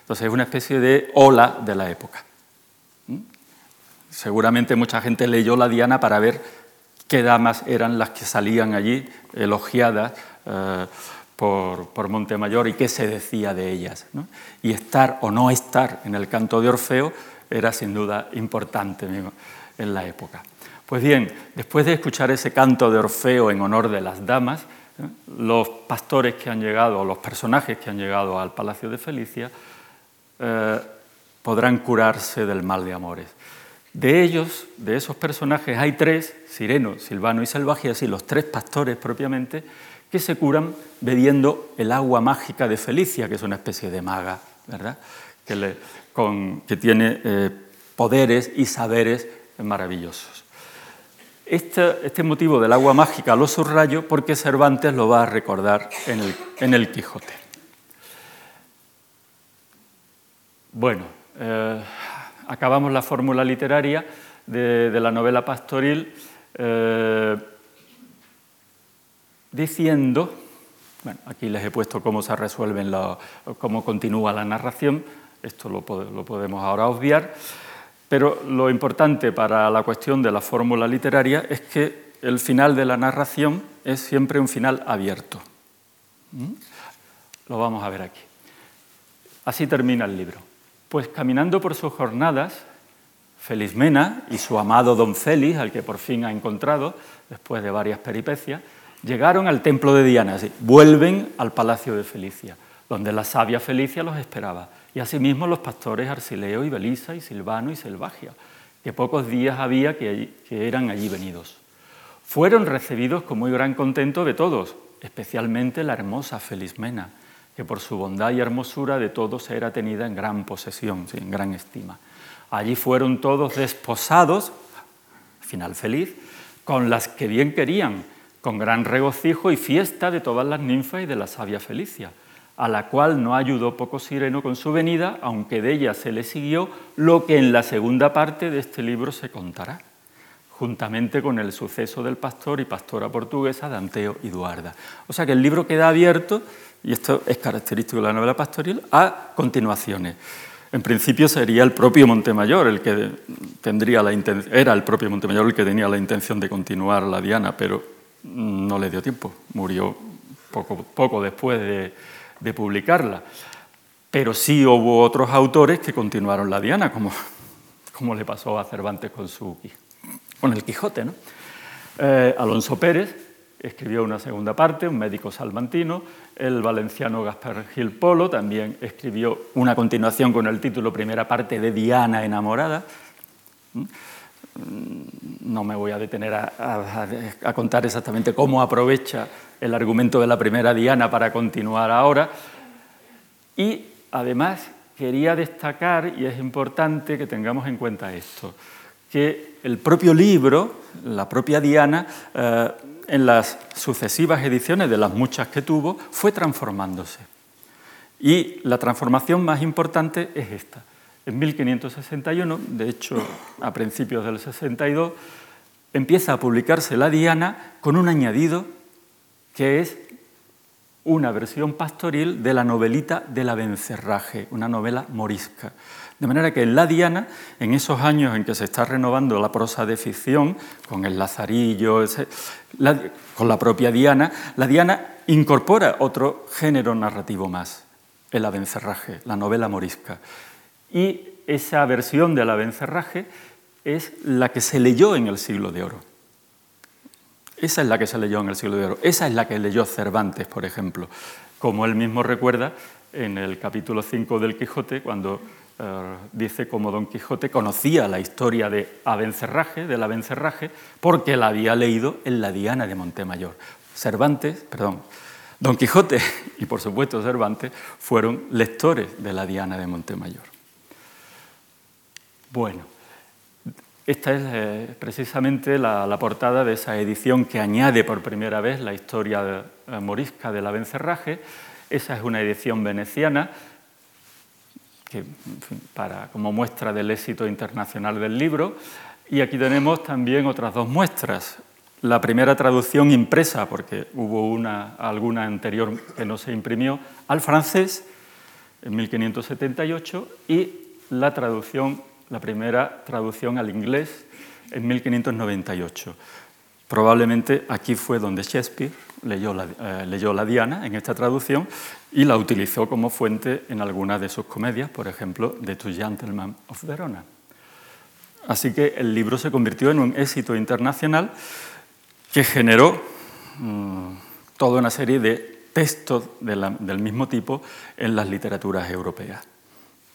Entonces es una especie de ola de la época. ¿Mm? Seguramente mucha gente leyó la Diana para ver qué damas eran las que salían allí elogiadas eh, por, por, Montemayor y qué se decía de ellas. Y estar o no estar en el canto de Orfeo era sin duda importante en la época. Pues bien, después de escuchar ese canto de Orfeo en honor de las damas, ¿eh? los pastores que han llegado, o los personajes que han llegado al Palacio de Felicia, eh, podrán curarse del mal de amores. De ellos, de esos personajes, hay tres, Sireno, Silvano y Salvaje, así los tres pastores propiamente, que se curan bebiendo el agua mágica de Felicia, que es una especie de maga, ¿verdad? Que, tiene eh, poderes y saberes maravillosos. Este, este, motivo del agua mágica lo subrayo porque Cervantes lo va a recordar en el, Quijote. Bueno, eh, acabamos la fórmula literaria de, la novela pastoril eh, diciendo, bueno, aquí les he puesto cómo se resuelven, cómo continúa la narración, esto lo podemos ahora obviar, pero lo importante para la cuestión de la fórmula literaria es que el final de la narración es siempre un final abierto. ¿Mm? Lo vamos a ver aquí. Así termina el libro. Pues caminando por sus jornadas, Felismena y su amado don Félix, al que por fin ha encontrado, después de varias peripecias, llegaron al templo de Diana, vuelven al palacio de Felicia, donde la sabia Felicia los esperaba, y asimismo los pastores Arsileo y Belisa y Silvano y Selvagia, que pocos días había que, que eran allí venidos. Fueron recibidos con muy gran contento de todos, especialmente la hermosa Felismena, que por su bondad y hermosura de todos era tenida en gran posesión, en gran estima. Allí fueron todos desposados, final feliz, con las que bien querían, con gran regocijo y fiesta de todas las ninfas y de la sabia Felicia, a la cual no ayudó poco Sireno con su venida, aunque de ella se le siguió lo que en la segunda parte de este libro se contará, juntamente con el suceso del pastor y pastora portuguesa Danteo y Duarda. O sea que el libro queda abierto, y esto es característico de la novela pastoril, a continuaciones. En principio sería el propio Montemayor el que tendría la era el propio el que tenía la intención de continuar la Diana, pero no le dio tiempo, murió poco, poco después de, publicarla. Pero sí hubo otros autores que continuaron la Diana, como, como le pasó a Cervantes con, su, con el Quijote. ¿no? Eh, Alonso Pérez escribió una segunda parte, un médico salmantino. El valenciano Gaspar Gil Polo también escribió una continuación con el título Primera parte de Diana enamorada. No me voy a detener a, contar exactamente cómo aprovecha el argumento de la primera Diana para continuar ahora. Y además quería destacar, y es importante que tengamos en cuenta esto, que el propio libro, la propia Diana, eh, en las sucesivas ediciones de las muchas que tuvo, fue transformándose. Y la transformación más importante es esta. En 1561, de hecho a principios del 62, empieza a publicarse La Diana con un añadido que es una versión pastoril de la novelita de la Vencerraje, una novela morisca. De manera que en La Diana, en esos años en que se está renovando la prosa de ficción, con el Lazarillo, con la propia Diana, la Diana incorpora otro género narrativo más, el abencerraje, la novela morisca. Y esa versión del abencerraje es la que se leyó en el siglo de oro. Esa es la que se leyó en el siglo de oro. Esa es la que leyó Cervantes, por ejemplo. Como él mismo recuerda en el capítulo 5 del Quijote, cuando eh, dice cómo Don Quijote conocía la historia de Abencerraje, del Abencerraje, porque la había leído en la Diana de Montemayor. Cervantes, perdón, Don Quijote y por supuesto Cervantes fueron lectores de la Diana de Montemayor. Bueno, esta es eh, precisamente la, portada de esa edición que añade por primera vez la historia eh, morisca del Abencerraje. Esa es una edición veneciana para, como muestra del éxito internacional del libro. Y aquí tenemos también otras dos muestras. La primera traducción impresa, porque hubo una, alguna anterior que no se imprimió, al francés en 1578 y la traducción, la primera traducción al inglés en 1598. Probablemente aquí fue donde Shakespeare leyó la, eh, leyó la Diana en esta traducción y la utilizó como fuente en algunas de sus comedias, por ejemplo, The Two Gentlemen of Verona. Así que el libro se convirtió en un éxito internacional que generó mm, toda una serie de textos del mismo tipo en las literaturas europeas,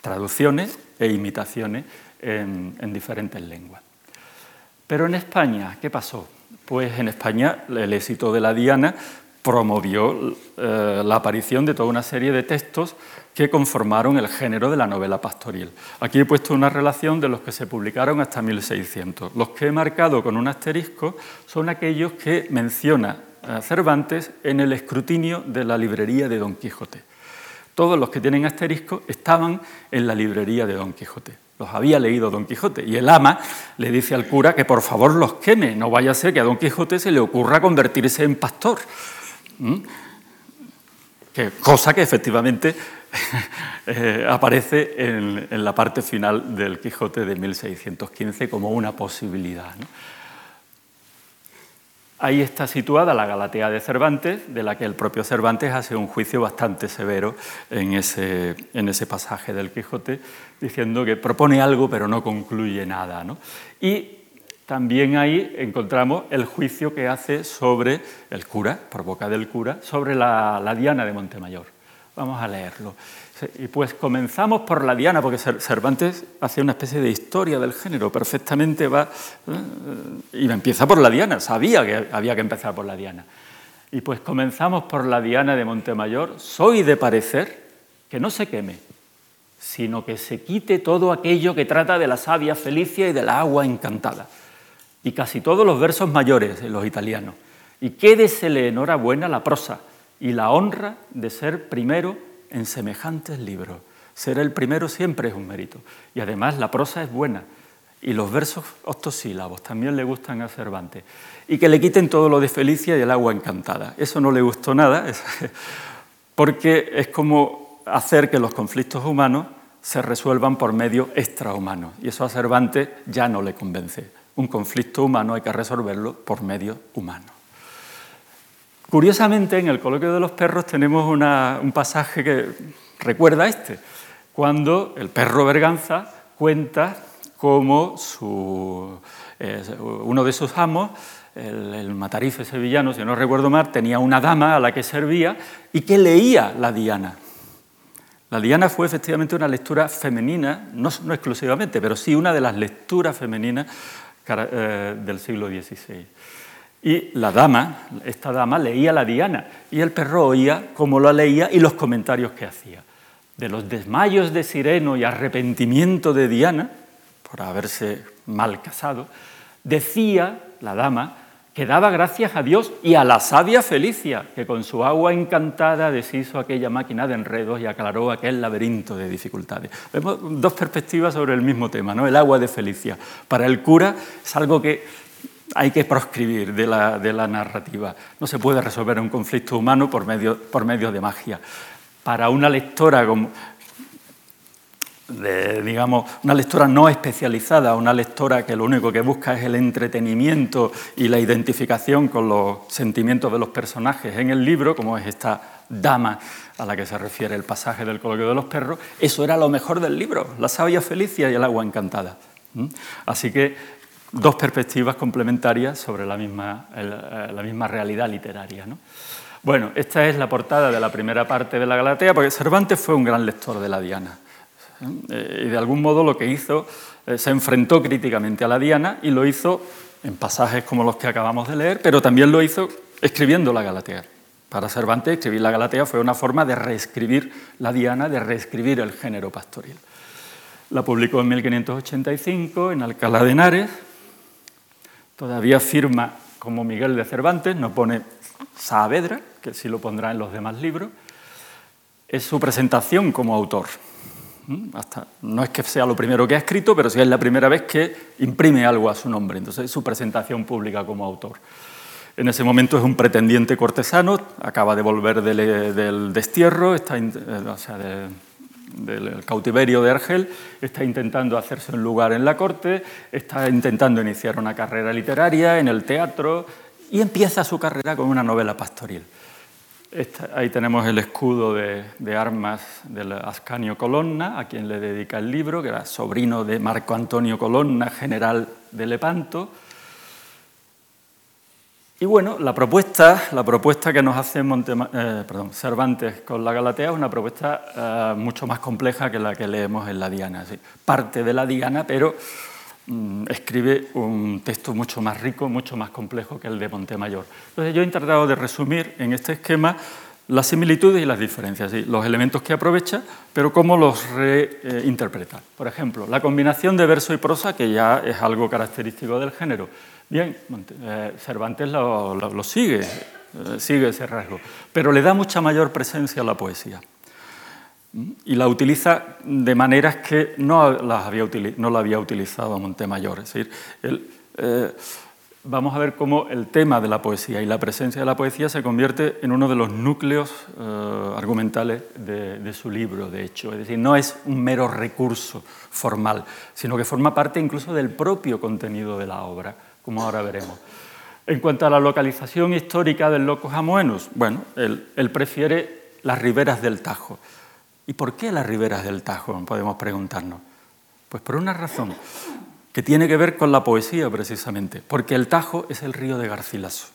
traducciones e imitaciones en diferentes lenguas. Pero en España, ¿qué pasó? Pues en España el éxito de la Diana promovió eh, la aparición de toda una serie de textos que conformaron el género de la novela pastoril. Aquí he puesto una relación de los que se publicaron hasta 1600. Los que he marcado con un asterisco son aquellos que menciona eh, Cervantes en el escrutinio de la librería de Don Quijote. Todos los que tienen asterisco estaban en la librería de Don Quijote. Los había leído Don Quijote. Y el ama le dice al cura que por favor los queme, no vaya a ser que a Don Quijote se le ocurra convertirse en pastor. ¿Mm? cosa que efectivamente eh, aparece en, la parte final del Quijote de 1615 como una posibilidad. Ahí está situada la Galatea de Cervantes, de la que el propio Cervantes hace un juicio bastante severo en ese, en ese pasaje del Quijote, diciendo que propone algo pero no concluye nada. Y también ahí encontramos el juicio que hace sobre el cura, por boca del cura, sobre la, la Diana de Montemayor. Vamos a leerlo. Y pues comenzamos por la Diana, porque Cervantes hacía una especie de historia del género, perfectamente va eh, y empieza por la Diana, sabía que había que empezar por la Diana. Y pues comenzamos por la Diana de Montemayor, soy de parecer que no se queme, sino que se quite todo aquello que trata de la savia Felicia y de la agua encantada, y casi todos los versos mayores los italianos, y quédesele enhorabuena la prosa y la honra de ser primero en semejantes libros. Ser el primero siempre es un mérito. Y además la prosa es buena. Y los versos octosílabos también le gustan a Cervantes. Y que le quiten todo lo de Felicia y el agua encantada. Eso no le gustó nada, porque es como hacer que los conflictos humanos se resuelvan por medios extrahumanos. Y eso a Cervantes ya no le convence. Un conflicto humano hay que resolverlo por medios humanos. Curiosamente, en el coloquio de los perros tenemos un pasaje que recuerda a este, cuando el perro Berganza cuenta cómo eh, uno de sus amos, el, matarife sevillano, si no recuerdo mal, tenía una dama a la que servía y que leía la Diana. La Diana fue efectivamente una lectura femenina, no, exclusivamente, pero sí una de las lecturas femeninas eh, del siglo XVI. Y la dama, esta dama, leía la Diana y el perro oía cómo lo leía y los comentarios que hacía. De los desmayos de Sireno y arrepentimiento de Diana, por haberse mal casado, decía la dama que daba gracias a Dios y a la sabia Felicia, que con su agua encantada deshizo aquella máquina de enredos y aclaró aquel laberinto de dificultades. Vemos dos perspectivas sobre el mismo tema, ¿no? El agua de Felicia. Para el cura es algo que hay que proscribir de la, narrativa. No se puede resolver un conflicto humano por medio, de magia. Para una lectora digamos, una lectora no especializada, una lectora que lo único que busca es el entretenimiento y la identificación con los sentimientos de los personajes en el libro, como es esta dama a la que se refiere el pasaje del coloquio de los perros, eso era lo mejor del libro, la sabia Felicia y el agua encantada. Así que dos perspectivas complementarias sobre la misma, eh, la misma realidad literaria. Bueno, esta es la portada de la primera parte de la Galatea, porque Cervantes fue un gran lector de la Diana. ¿eh? Y de algún modo lo que hizo, eh, se enfrentó críticamente a la Diana y lo hizo en pasajes como los que acabamos de leer, pero también lo hizo escribiendo la Galatea. Para Cervantes, escribir la Galatea fue una forma de reescribir la Diana, de reescribir el género pastoril. La publicó en 1585 en Alcalá de Henares, Todavía firma como Miguel de Cervantes, no pone Saavedra, que sí lo pondrá en los demás libros. Es su presentación como autor. ¿Mm? Hasta, no es que sea lo primero que ha escrito, pero sí es la primera vez que imprime algo a su nombre. Entonces es su presentación pública como autor. En ese momento es un pretendiente cortesano, acaba de volver del, destierro, está, eh, o sea, del cautiverio de Argel, está intentando hacerse un lugar en la corte, está intentando iniciar una carrera literaria en el teatro y empieza su carrera con una novela pastoril. ahí tenemos el escudo de, de, armas del Ascanio Colonna, a quien le dedica el libro, que era sobrino de Marco Antonio Colonna, general de Lepanto. Y bueno, la propuesta, la propuesta que nos hace eh, Cervantes con la Galatea es una propuesta eh, mucho más compleja que la que leemos en la Diana. Parte de la Diana, pero mm, escribe un texto mucho más rico, mucho más complejo que el de Montemayor. Entonces yo he tratado de resumir en este esquema las similitudes y las diferencias, los elementos que aprovecha, pero cómo los reinterpreta. Por ejemplo, la combinación de verso y prosa, que ya es algo característico del género Bien, eh, Cervantes lo, sigue, eh, sigue ese rasgo, pero le da mucha mayor presencia a la poesía. y la utiliza de maneras que no, las había, no la había utilizado Montemayor. Es decir, eh, vamos a ver cómo el tema de la poesía y la presencia de la poesía se convierte en uno de los núcleos argumentales de, su libro, de hecho. Es decir, no es un mero recurso formal, sino que forma parte incluso del propio contenido de la obra, como ahora veremos. En cuanto a la localización histórica del Locus Amoenus, bueno, él prefiere las riberas del Tajo. ¿Y por qué las riberas del Tajo? Podemos preguntarnos. Pues por una razón que tiene que ver con la poesía precisamente, porque el Tajo es el río de Garcilaso.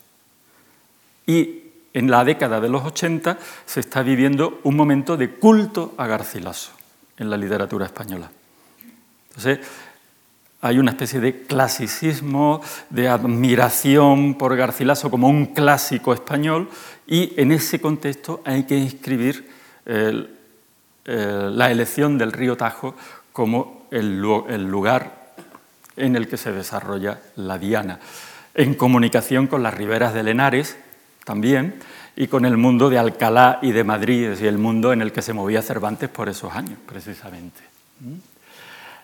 Y en la década de los 80 se está viviendo un momento de culto a Garcilaso en la literatura española. Entonces, hay una especie de clasicismo, de admiración por Garcilaso como un clásico español, y en ese contexto hay que inscribir la elección del río Tajo como el, lugar en el que se desarrolla la diana, en comunicación con las riberas de Lenares también y con el mundo de Alcalá y de Madrid, y el mundo en el que se movía Cervantes por esos años, precisamente. ¿Mm?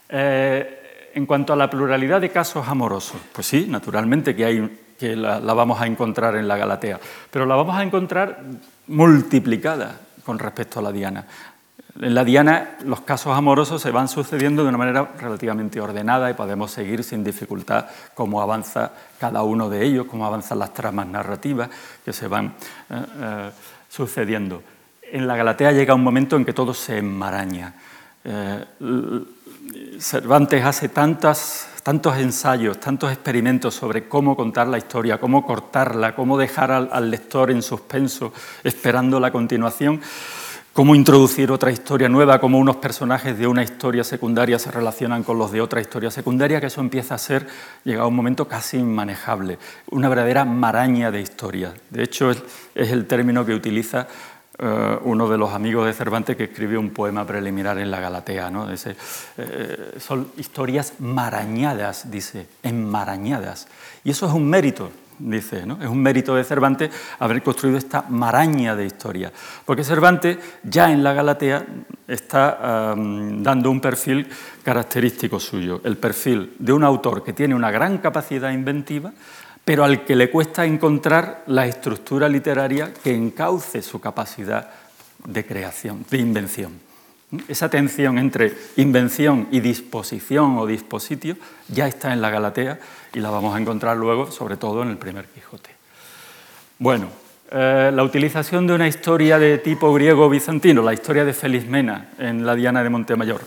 Eh, en cuanto a la pluralidad de casos amorosos, pues sí, naturalmente que, hay, que la, vamos a encontrar en la Galatea, pero la vamos a encontrar multiplicada con respecto a la Diana. En la Diana los casos amorosos se van sucediendo de una manera relativamente ordenada y podemos seguir sin dificultad cómo avanza cada uno de ellos, cómo avanzan las tramas narrativas que se van eh, eh, sucediendo. En la Galatea llega un momento en que todo se enmaraña. Eh, Cervantes hace tantos ensayos, tantos experimentos sobre cómo contar la historia, cómo cortarla, cómo dejar al lector en suspenso esperando la continuación cómo introducir otra historia nueva, cómo unos personajes de una historia secundaria se relacionan con los de otra historia secundaria, que eso empieza a ser, llegado un momento casi inmanejable, una verdadera maraña de historias. De hecho, es, el término que utiliza eh, uno de los amigos de Cervantes que escribió un poema preliminar en la Galatea. ¿no? Eh, son historias marañadas, dice, enmarañadas. Y eso es un mérito dice, ¿no? Es un mérito de Cervantes haber construido esta maraña de historia, porque Cervantes ya en la Galatea está dando un perfil característico suyo, el perfil de un autor que tiene una gran capacidad inventiva, pero al que le cuesta encontrar la estructura literaria que encauce su capacidad de creación, de invención. Esa tensión entre invención y disposición o dispositio ya está en la Galatea y la vamos a encontrar luego, sobre todo en el primer Quijote. Bueno, eh, la utilización de una historia de tipo griego-bizantino, la historia de Felismena en la Diana de Montemayor,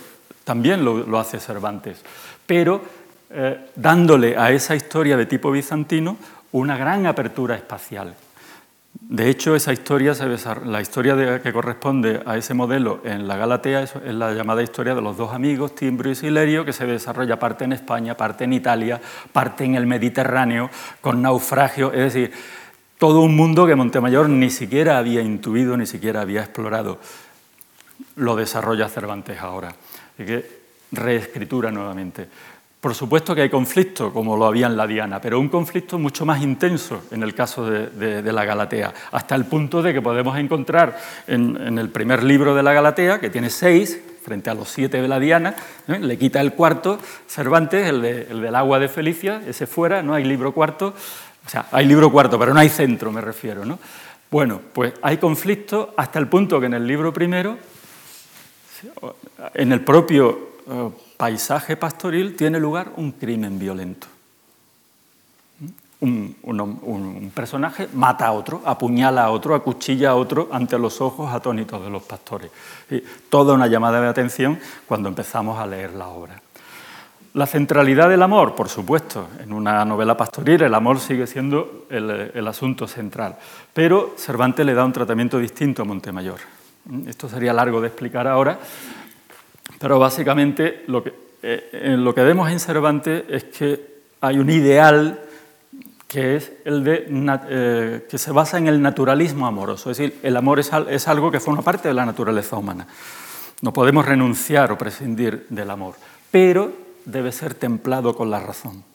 también lo, hace Cervantes, pero eh, dándole a esa historia de tipo bizantino una gran apertura espacial, de hecho, esa historia, la historia que corresponde a ese modelo en la Galatea es, la llamada historia de los dos amigos, Timbrio y Silerio, que se desarrolla parte en España, parte en Italia, parte en el Mediterráneo, con naufragio, es decir, todo un mundo que Montemayor ni siquiera había intuido, ni siquiera había explorado. Lo desarrolla Cervantes ahora. Así que reescritura nuevamente. Por supuesto que hay conflicto, como lo había en la Diana, pero un conflicto mucho más intenso en el caso de, la Galatea, hasta el punto de que podemos encontrar en, el primer libro de la Galatea, que tiene seis, frente a los siete de la Diana, ¿eh? le quita el cuarto, Cervantes, el, del agua de Felicia, ese fuera, no hay libro cuarto, o sea, hay libro cuarto, pero no hay centro, me refiero. ¿no? Bueno, pues hay conflicto hasta el punto que en el libro primero, en el propio eh, paisaje pastoril tiene lugar un crimen violento. Un, personaje mata a otro, apuñala a otro, acuchilla a otro ante los ojos atónitos de los pastores. toda una llamada de atención cuando empezamos a leer la obra. La centralidad del amor, por supuesto, en una novela pastoril el amor sigue siendo el, el asunto central, pero Cervantes le da un tratamiento distinto a Montemayor. Esto sería largo de explicar ahora, pero básicamente lo que, eh, lo que vemos en Cervantes es que hay un ideal que, es el de, eh, que se basa en el naturalismo amoroso, es decir, el amor es, es algo que forma parte de la naturaleza humana. No podemos renunciar o prescindir del amor, pero debe ser templado con la razón.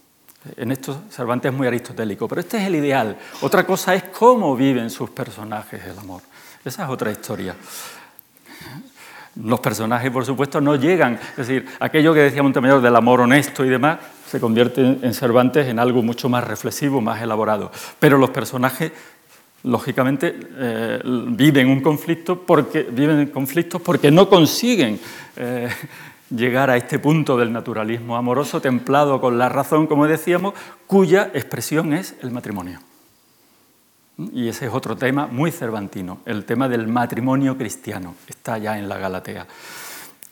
En esto Cervantes es muy aristotélico, pero este es el ideal. Otra cosa es cómo viven sus personajes el amor. Esa es otra historia. Los personajes, por supuesto, no llegan. Es decir, aquello que decía Montemayor del amor honesto y demás, se convierte en Cervantes en algo mucho más reflexivo, más elaborado. Pero los personajes, lógicamente, eh, viven un conflicto porque viven conflictos porque no consiguen eh, llegar a este punto del naturalismo amoroso templado con la razón, como decíamos, cuya expresión es el matrimonio. Y ese es otro tema muy cervantino, el tema del matrimonio cristiano, está ya en la Galatea.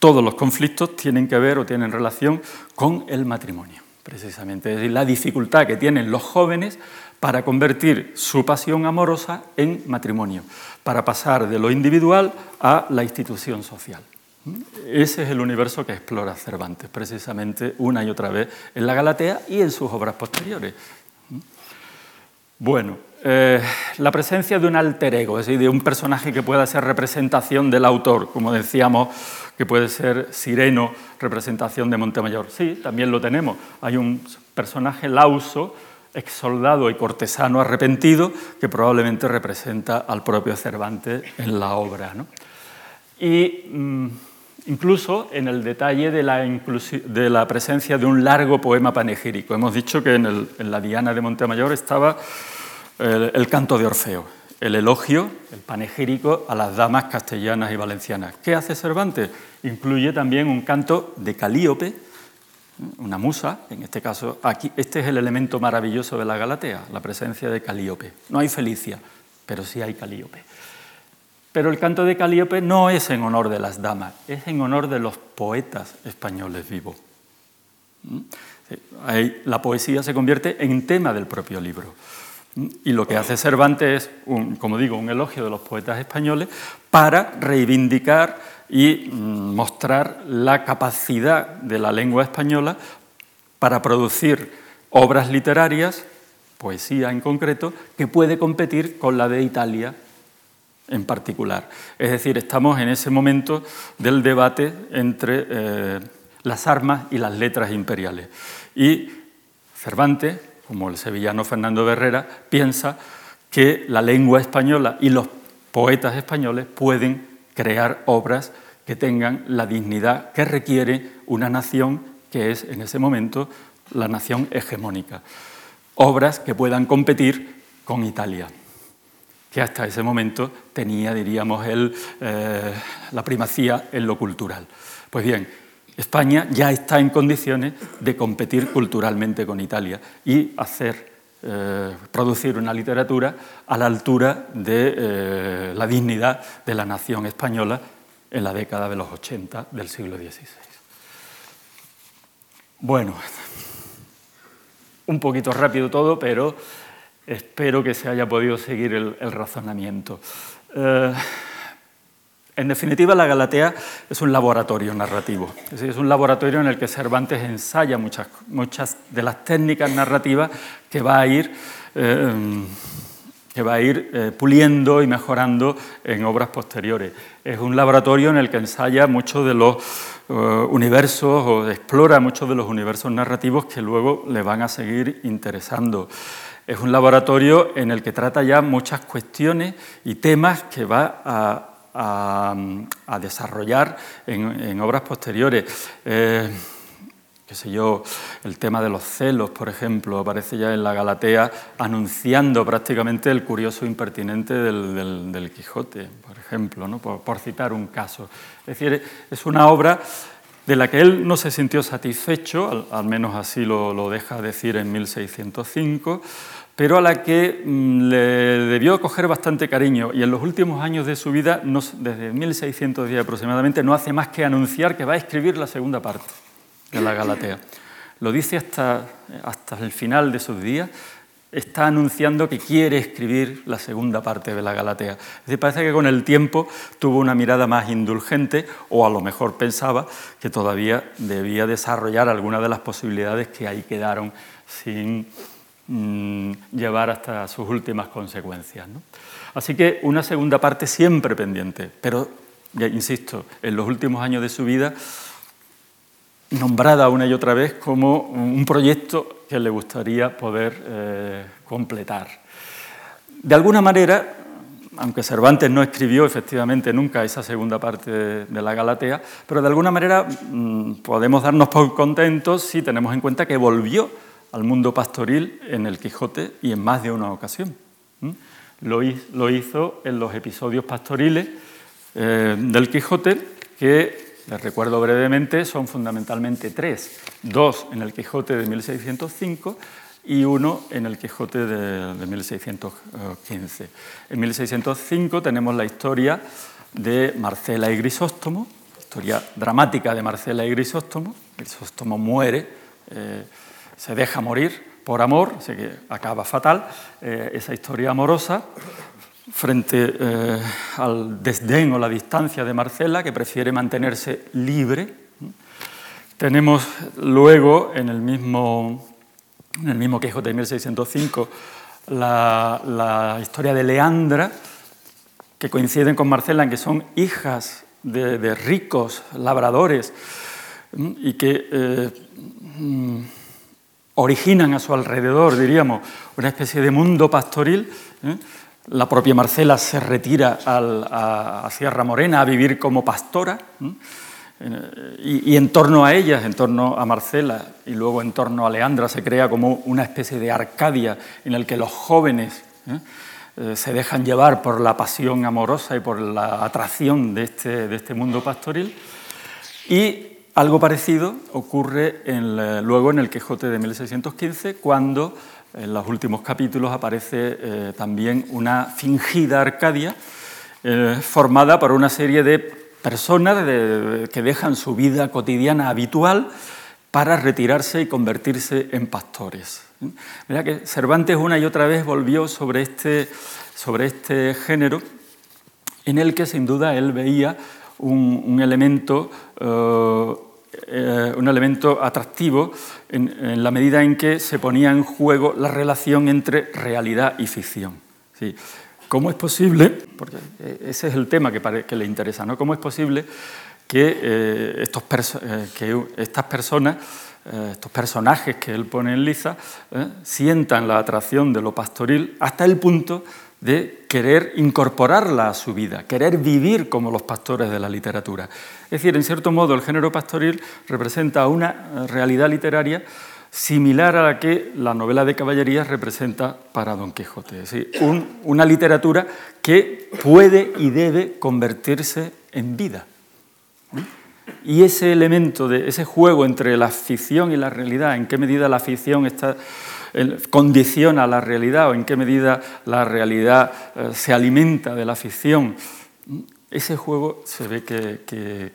Todos los conflictos tienen que ver o tienen relación con el matrimonio, precisamente. Es decir, la dificultad que tienen los jóvenes para convertir su pasión amorosa en matrimonio, para pasar de lo individual a la institución social. Ese es el universo que explora Cervantes, precisamente una y otra vez en la Galatea y en sus obras posteriores. Bueno, eh, la presencia de un alter ego, es decir, de un personaje que pueda ser representación del autor, como decíamos, que puede ser Sireno, representación de Montemayor. Sí, también lo tenemos. Hay un personaje lauso, ex soldado y cortesano arrepentido, que probablemente representa al propio Cervantes en la obra. Y mm, incluso en el detalle de la, de la, presencia de un largo poema panegírico. Hemos dicho que en, en la Diana de Montemayor estaba el, canto de Orfeo, el elogio, el panegírico a las damas castellanas y valencianas. ¿Qué hace Cervantes? Incluye también un canto de Calíope, una musa, en este caso, aquí, este es el elemento maravilloso de la Galatea, la presencia de Calíope. No hay Felicia, pero sí hay Calíope. Pero el canto de Calíope no es en honor de las damas, es en honor de los poetas españoles vivos. ¿Mm? La poesía se convierte en tema del propio libro. Y lo que hace Cervantes es, como digo, un elogio de los poetas españoles para reivindicar y mm, mostrar la capacidad de la lengua española para producir obras literarias, poesía en concreto, que puede competir con la de Italia en particular. Es decir, estamos en ese momento del debate entre eh, las armas y las letras imperiales. Y Cervantes, como el sevillano Fernando Herrera, piensa que la lengua española y los poetas españoles pueden crear obras que tengan la dignidad que requiere una nación que es en ese momento la nación hegemónica. Obras que puedan competir con Italia, que hasta ese momento tenía, diríamos, eh, la primacía en lo cultural. Pues bien, España ya está en condiciones de competir culturalmente con Italia y hacer, eh, producir una literatura a la altura de eh, la dignidad de la nación española en la década de los 80 del siglo XVI. Bueno, un poquito rápido todo, pero espero que se haya podido seguir el, razonamiento. Eh, en definitiva, la Galatea es un laboratorio narrativo, es, un laboratorio en el que Cervantes ensaya muchas, de las técnicas narrativas que va a ir, eh, que va a ir eh, puliendo y mejorando en obras posteriores. Es un laboratorio en el que ensaya muchos de los eh, universos o explora muchos de los universos narrativos que luego le van a seguir interesando. Es un laboratorio en el que trata ya muchas cuestiones y temas que va a a, desarrollar en, obras posteriores. Eh, qué sé yo, el tema de los celos, por ejemplo, aparece ya en la Galatea anunciando prácticamente el curioso impertinente del, Quijote, por ejemplo, ¿no? por, citar un caso. Es decir, es una obra de la que él no se sintió satisfecho, al, menos así lo, lo, deja decir en 1605, pero a la que mm, le debió coger bastante cariño y en los últimos años de su vida, desde 1610 aproximadamente, no hace más que anunciar que va a escribir la segunda parte de la Galatea. Lo dice hasta, hasta el final de sus días, está anunciando que quiere escribir la segunda parte de la Galatea. Es decir, parece que con el tiempo tuvo una mirada más indulgente o a lo mejor pensaba que todavía debía desarrollar algunas de las posibilidades que ahí quedaron sin Mm, llevar hasta sus últimas consecuencias. Así que una segunda parte siempre pendiente, pero, insisto, en los últimos años de su vida, nombrada una y otra vez como un proyecto que le gustaría poder eh, completar. De alguna manera, aunque Cervantes no escribió efectivamente nunca esa segunda parte de, la Galatea, pero de alguna manera mm, podemos darnos por contentos si tenemos en cuenta que volvió al mundo pastoril en el Quijote y en más de una ocasión. Lo, hizo en los episodios pastoriles eh, del Quijote, que les recuerdo brevemente, son fundamentalmente tres. Dos en el Quijote de 1605 y uno en el Quijote de, 1615. En 1605 tenemos la historia de Marcela y Grisóstomo, historia dramática de Marcela y Grisóstomo. Grisóstomo muere, eh, se deja morir por amor, así que acaba fatal eh, esa historia amorosa frente eh, al desdén o la distancia de Marcela, que prefiere mantenerse libre. Tenemos luego en el mismo en el mismo Quijote de 1605, la, historia de Leandra, que coinciden con Marcela en que son hijas de, ricos labradores y que eh, mm, originan a su alrededor, diríamos, una especie de mundo pastoril. ¿eh? La propia Marcela se retira a, Sierra Morena a vivir como pastora. Y, en torno a ellas, en torno a Marcela y luego en torno a Leandra, se crea como una especie de Arcadia en el que los jóvenes ¿eh? Eh, se dejan llevar por la pasión amorosa y por la atracción de este, de este mundo pastoril. Y algo parecido ocurre luego en el Quijote de 1615, cuando en los últimos capítulos aparece eh, también una fingida Arcadia formada por una serie de personas que dejan su vida cotidiana habitual para retirarse y convertirse en pastores. Mira que Cervantes una y otra vez volvió sobre este, sobre este género en el que sin duda él veía un, elemento, eh, eh, un elemento atractivo en, la medida en que se ponía en juego la relación entre realidad y ficción. Sí. ¿Cómo es posible, porque ese es el tema que, le interesa, ¿no? ¿Cómo es posible que, eh, estos eh, que estas personas, eh, estos personajes que él pone en liza, sientan la atracción de lo pastoril hasta el punto de querer incorporarla a su vida, querer vivir como los pastores de la literatura? Es decir, en cierto modo, el género pastoril representa una realidad literaria similar a la que la novela de caballerías representa para Don Quijote. Es decir, una literatura que puede y debe convertirse en vida. Y ese elemento, de, ese juego entre la ficción y la realidad, en qué medida la ficción está, condiciona la realidad o en qué medida la realidad eh, se alimenta de la ficción, ese juego se ve que,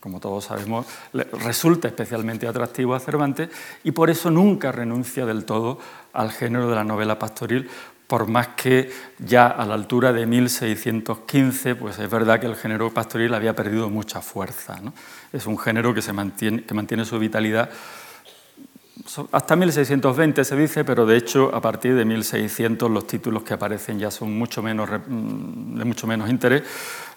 como todos sabemos, resulta especialmente atractivo a Cervantes y por eso nunca renuncia del todo al género de la novela pastoril, por más que ya a la altura de 1615, pues es verdad que el género pastoril había perdido mucha fuerza. Es un género que, se mantiene, que mantiene su vitalidad hasta 1620 se dice, pero de hecho a partir de 1600 los títulos que aparecen ya son mucho menos, mm, de mucho menos interés.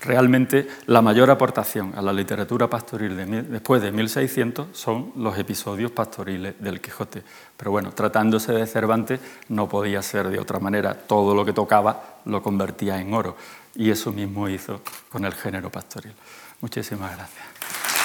Realmente la mayor aportación a la literatura pastoril después de 1600 son los episodios pastoriles del Quijote. Pero bueno, tratándose de Cervantes no podía ser de otra manera. Todo lo que tocaba lo convertía en oro y eso mismo hizo con el género pastoril. Muchísimas gracias.